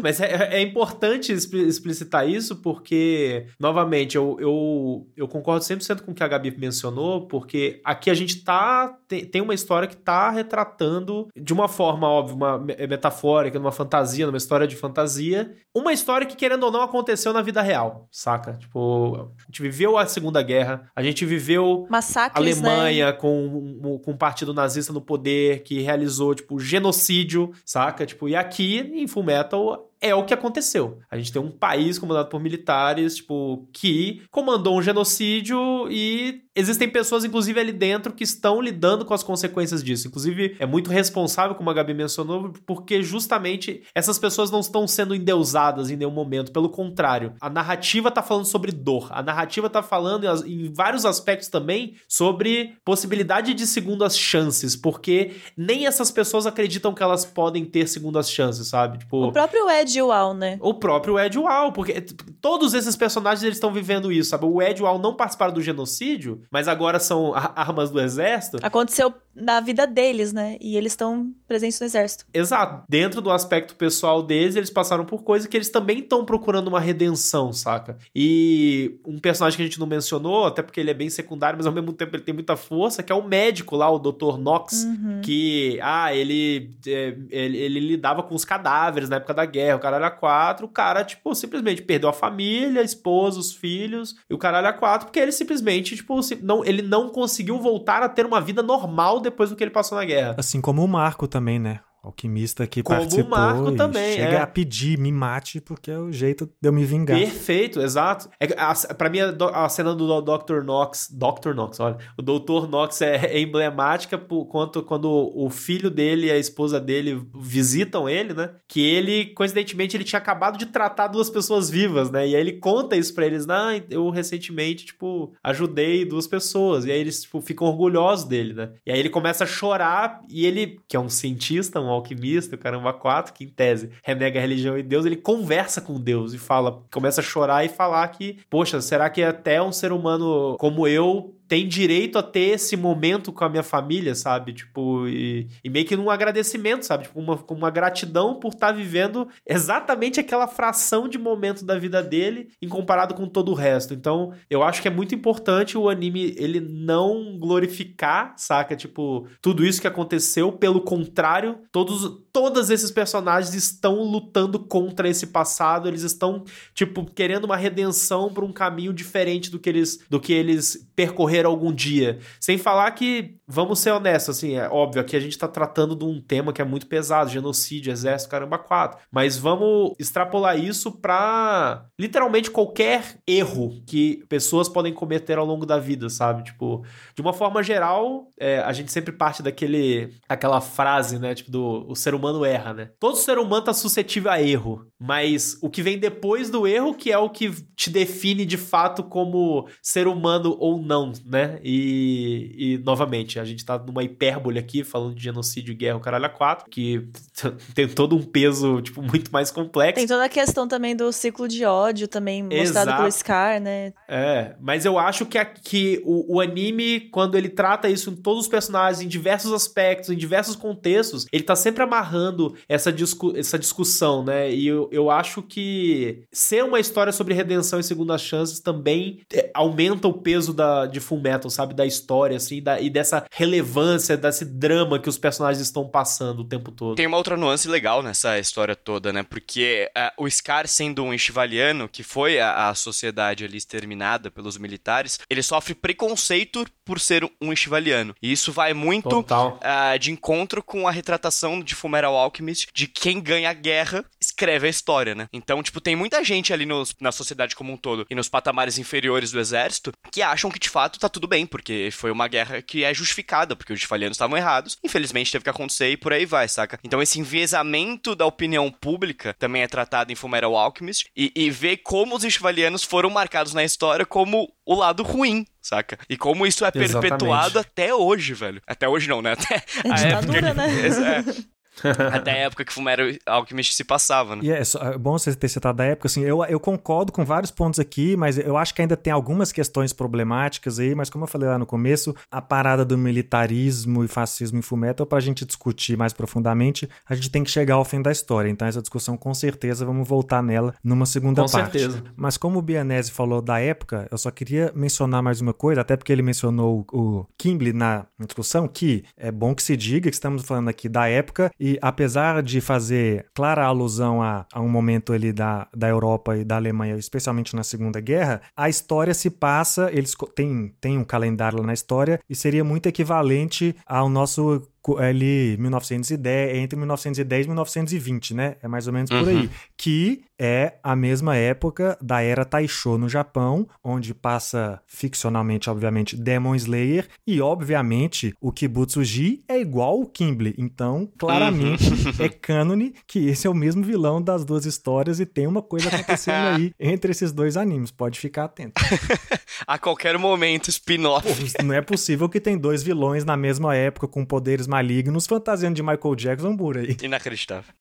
mas é, é importante explicitar isso porque, novamente, eu, eu, eu concordo 100% com o que a Gabi mencionou, porque aqui a gente tá. Tem, tem uma história que tá retratando de uma forma, óbvio, uma metafórica, numa fantasia, numa história de fantasia, uma história que, querendo ou não, aconteceu na vida real, saca? Tipo, a gente viveu a Segunda Guerra, a gente viveu Massacres, a Alemanha né? com, com um partido nazista no poder que realizou, tipo, genocídio, saca? Tipo, e aqui, em Full Metal, é o que aconteceu. A gente tem um país comandado por militares, tipo, que comandou um genocídio e existem pessoas, inclusive, ali dentro que estão lidando com as consequências disso. Inclusive, é muito responsável, como a Gabi mencionou, porque justamente essas pessoas não estão sendo endeusadas em nenhum momento. Pelo contrário, a narrativa tá falando sobre dor. A narrativa tá falando, em vários aspectos também, sobre possibilidade de segundas chances, porque nem essas pessoas acreditam que elas podem ter segundas chances, sabe? Tipo, o próprio Ed Ed Wall, né? O próprio Ed Wall, porque todos esses personagens eles estão vivendo isso, sabe? O Ed Wall não participaram do genocídio, mas agora são armas do exército. Aconteceu na vida deles, né? E eles estão presentes no exército. Exato. Dentro do aspecto pessoal deles, eles passaram por coisas que eles também estão procurando uma redenção, saca? E um personagem que a gente não mencionou, até porque ele é bem secundário, mas ao mesmo tempo ele tem muita força, que é o médico lá, o Dr. Knox, uhum. que, ah, ele, é, ele, ele lidava com os cadáveres na época da guerra, o caralho a quatro, o cara, tipo, simplesmente perdeu a família, a esposa, os filhos, e o caralho a quatro, porque ele simplesmente, tipo, não, ele não conseguiu voltar a ter uma vida normal depois do que ele passou na guerra. Assim como o Marco também, né? Alquimista que Como participou o Marco também, chega é. a pedir, me mate, porque é o jeito de eu me vingar. Perfeito, exato. É, a, pra mim, a, a cena do Dr. Knox, Dr. Knox, olha, o Dr. Knox é, é, emblemática por quanto quando o filho dele e a esposa dele visitam ele, né? Que ele, coincidentemente, ele tinha acabado de tratar duas pessoas vivas, né? E aí ele conta isso pra eles, não, eu recentemente, tipo, ajudei duas pessoas. E aí eles, tipo, ficam orgulhosos dele, né? E aí ele começa a chorar e ele, que é um cientista, um alquimista, o caramba, quatro, que em tese renega a religião e Deus, ele conversa com Deus e fala, começa a chorar e falar que, poxa, será que até um ser humano como eu tem direito a ter esse momento com a minha família, sabe? Tipo, e, e meio que num agradecimento, sabe? Tipo, uma, uma gratidão por estar tá vivendo exatamente aquela fração de momento da vida dele em comparado com todo o resto. Então, eu acho que é muito importante o anime ele não glorificar, saca? Tipo, tudo isso que aconteceu, pelo contrário, todos todos esses personagens estão lutando contra esse passado, eles estão tipo querendo uma redenção para um caminho diferente do que eles do que eles percorreram algum dia. Sem falar que, vamos ser honestos, assim, é óbvio que a gente tá tratando de um tema que é muito pesado, genocídio, exército, caramba, quatro. Mas vamos extrapolar isso para literalmente qualquer erro que pessoas podem cometer ao longo da vida, sabe? Tipo, de uma forma geral, é, a gente sempre parte daquele aquela frase, né, tipo do o ser humano erra, né? Todo ser humano tá suscetível a erro, mas o que vem depois do erro que é o que te define de fato como ser humano ou não, né? E, e novamente, a gente tá numa hipérbole aqui, falando de genocídio e guerra, o caralho a quatro, que tem todo um peso, tipo, muito mais complexo. Tem toda a questão também do ciclo de ódio também, mostrado Exato. pelo Scar, né? É, mas eu acho que, a, que o, o anime, quando ele trata isso em todos os personagens, em diversos aspectos, em diversos contextos, ele tá sempre amarrando essa, discu essa discussão, né? E eu, eu acho que ser uma história sobre redenção e segundas chances também é, aumenta o peso da, de Full Metal, sabe? Da história, assim, da, e dessa relevância, desse drama que os personagens estão passando o tempo todo. Tem uma outra nuance legal nessa história toda, né? Porque uh, o Scar, sendo um enxivaliano, que foi a, a sociedade ali exterminada pelos militares, ele sofre preconceito por ser um enxivaliano. E isso vai muito uh, de encontro com a retratação de Fullmetal Alchemist de quem ganha a guerra escreve a história, né? Então, tipo, tem muita gente ali nos, na sociedade como um todo e nos patamares inferiores do exército que acham que de fato tá tudo bem, porque foi uma guerra que é justificada, porque os falhanos estavam errados, infelizmente teve que acontecer e por aí vai, saca? Então, esse enviesamento da opinião pública também é tratado em Fullmetal Alchemist e, e ver como os Ishvalianos foram marcados na história como o lado ruim saca? E como isso é Exatamente. perpetuado até hoje, velho. Até hoje não, né? Até é a ditadura, época... né? É. Até a época que Fumero Alchemist se passava, né? E é, é bom você ter citado a época, assim, eu, eu concordo com vários pontos aqui, mas eu acho que ainda tem algumas questões problemáticas aí, mas como eu falei lá no começo, a parada do militarismo e fascismo em Fullmetal, pra gente discutir mais profundamente, a gente tem que chegar ao fim da história, então essa discussão com certeza vamos voltar nela numa segunda com parte. Com certeza. Mas como o Bianese falou da época, eu só queria mencionar mais uma coisa, até porque ele mencionou o Kimble na discussão, que é bom que se diga que estamos falando aqui da época e apesar de fazer clara alusão a, a um momento ali da, da Europa e da Alemanha, especialmente na Segunda Guerra, a história se passa, eles têm, têm um calendário lá na história, e seria muito equivalente ao nosso ali 1910, entre 1910 e 1920, né? É mais ou menos por uhum. aí. Que é a mesma época da era Taisho no Japão, onde passa ficcionalmente, obviamente, Demon Slayer e, obviamente, o Kibutsuji é igual o Kimble. Então, claramente, uhum. é cânone que esse é o mesmo vilão das duas histórias e tem uma coisa acontecendo aí entre esses dois animes. Pode ficar atento. a qualquer momento, spin-off. Não é possível que tem dois vilões na mesma época com poderes malignos fantasiando de Michael Jackson por aí. Inacreditável.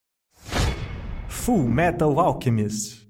Full Metal Alchemist.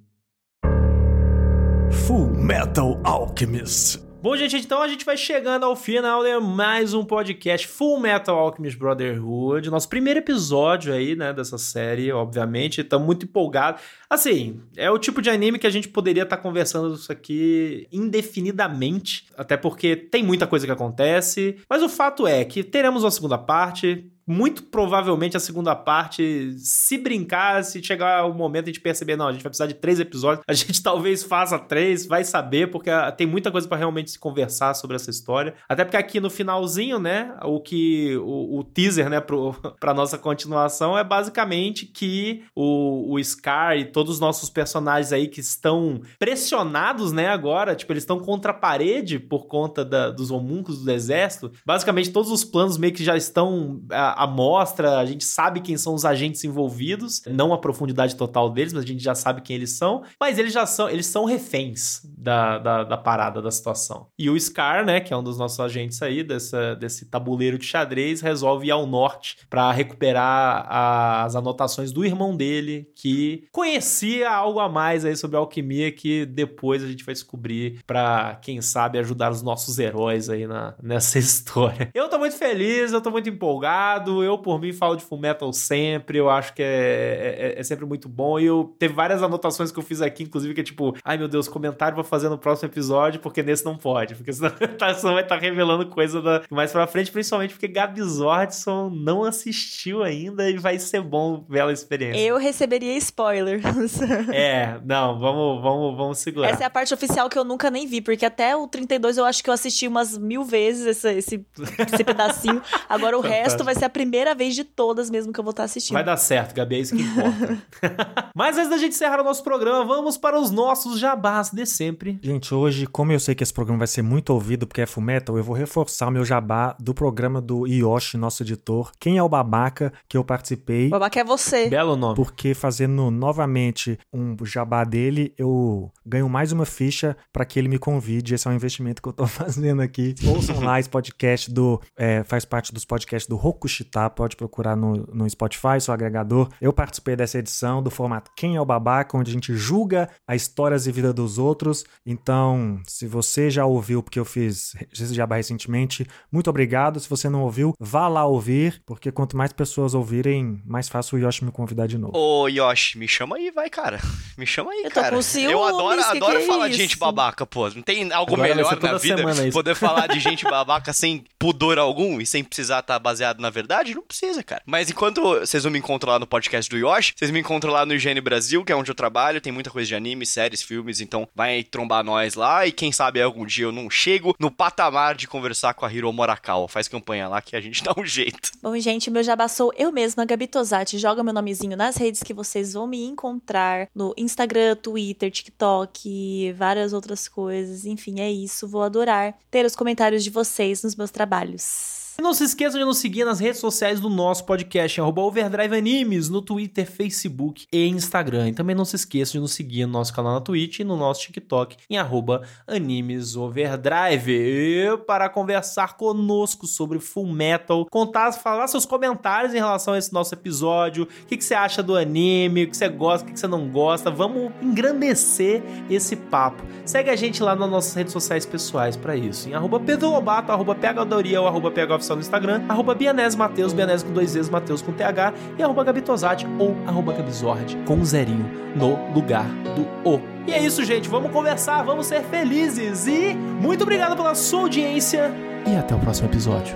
Full Metal Alchemist. Bom, gente, então a gente vai chegando ao final de mais um podcast Full Metal Alchemist Brotherhood, nosso primeiro episódio aí, né, dessa série, obviamente, estamos muito empolgados. Assim, é o tipo de anime que a gente poderia estar tá conversando isso aqui indefinidamente, até porque tem muita coisa que acontece, mas o fato é que teremos uma segunda parte, muito provavelmente a segunda parte, se brincar, se chegar o momento de perceber, não, a gente vai precisar de três episódios, a gente talvez faça três, vai saber, porque ah, tem muita coisa para realmente se conversar sobre essa história. Até porque aqui no finalzinho, né, o que o, o teaser, né, pro, pra nossa continuação é basicamente que o, o Scar e todos os nossos personagens aí que estão pressionados, né, agora, tipo, eles estão contra a parede por conta da, dos homúnculos do exército. Basicamente, todos os planos meio que já estão. A, amostra, a gente sabe quem são os agentes envolvidos, não a profundidade total deles, mas a gente já sabe quem eles são. Mas eles já são, eles são reféns da, da, da parada, da situação. E o Scar, né, que é um dos nossos agentes aí, dessa, desse tabuleiro de xadrez, resolve ir ao norte para recuperar as anotações do irmão dele, que conhecia algo a mais aí sobre a alquimia que depois a gente vai descobrir para quem sabe ajudar os nossos heróis aí na, nessa história. Eu tô muito feliz, eu tô muito empolgado, eu por mim falo de Full Metal sempre, eu acho que é, é, é sempre muito bom e eu teve várias anotações que eu fiz aqui, inclusive que é tipo, ai meu Deus, comentário pra fazer no próximo episódio, porque nesse não pode, porque senão, tá, senão vai estar tá revelando coisa da, mais pra frente, principalmente porque Gabi Zordson não assistiu ainda e vai ser bom ver a experiência. Eu receberia spoilers. é, não, vamos, vamos, vamos segurar. Essa é a parte oficial que eu nunca nem vi, porque até o 32 eu acho que eu assisti umas mil vezes esse, esse, esse pedacinho. Agora o resto vai ser a primeira vez de todas mesmo que eu vou estar assistindo. Vai dar certo, Gabi, é isso que importa. Mas antes da gente encerrar o nosso programa, vamos para os nossos jabás de sempre. Gente, hoje, como eu sei que esse programa vai ser muito ouvido porque é Fullmetal, eu vou reforçar o meu jabá do programa do Yoshi, nosso editor. Quem é o babaca que eu participei? O babaca é você. Belo nome. Porque fazendo novamente um jabá dele, eu ganho mais uma ficha para que ele me convide. Esse é um investimento que eu tô fazendo aqui. Ouçam lá esse podcast do. É, faz parte dos podcasts do Rokushita. Pode procurar no, no Spotify, seu agregador. Eu participei dessa edição do formato Quem é o Babaca, onde a gente julga a histórias e vida dos outros. Então, se você já ouviu, porque eu fiz esse jabá recentemente, muito obrigado. Se você não ouviu, vá lá ouvir, porque quanto mais pessoas ouvirem, mais fácil o Yoshi me convidar de novo. Ô, Yoshi, me chama aí, vai, cara. Me chama aí, eu cara. Tô com ciúmes, eu adoro, adoro que falar é de gente babaca, pô. Não tem algo Agora melhor na vida é poder falar de gente babaca sem pudor algum e sem precisar estar tá baseado na verdade? Não precisa, cara. Mas enquanto vocês não me encontram lá no podcast do Yoshi, vocês me encontram lá no Higiene Brasil, que é onde eu trabalho. Tem muita coisa de anime, séries, filmes. Então vai trombar nós lá. E quem sabe algum dia eu não chego no patamar de conversar com a Hiro Morakawa. Faz campanha lá que a gente dá um jeito. Bom, gente, meu jabá sou eu mesma, Gabi Tosati. Joga meu nomezinho nas redes que vocês vão me encontrar no Instagram, Twitter, TikTok, várias outras coisas. Enfim, é isso. Vou adorar ter os comentários de vocês nos meus trabalhos. E não se esqueçam de nos seguir nas redes sociais do nosso podcast, arroba Overdrive Animes, no Twitter, Facebook e Instagram. E também não se esqueçam de nos seguir no nosso canal na Twitch e no nosso TikTok, em arroba Animes Overdrive. E para conversar conosco sobre Full Metal, contar, falar seus comentários em relação a esse nosso episódio, o que, que você acha do anime, o que você gosta, o que, que você não gosta. Vamos engrandecer esse papo. Segue a gente lá nas nossas redes sociais pessoais para isso, em arroba Pedro Lobato, arroba PHDoria ou arroba PH oficial no Instagram, arroba Mateus, Bianese com dois vezes, Mateus com TH, e arroba Gabitosati ou arroba Gabizord com um zerinho no lugar do O. E é isso, gente. Vamos conversar, vamos ser felizes. E muito obrigado pela sua audiência. E até o próximo episódio.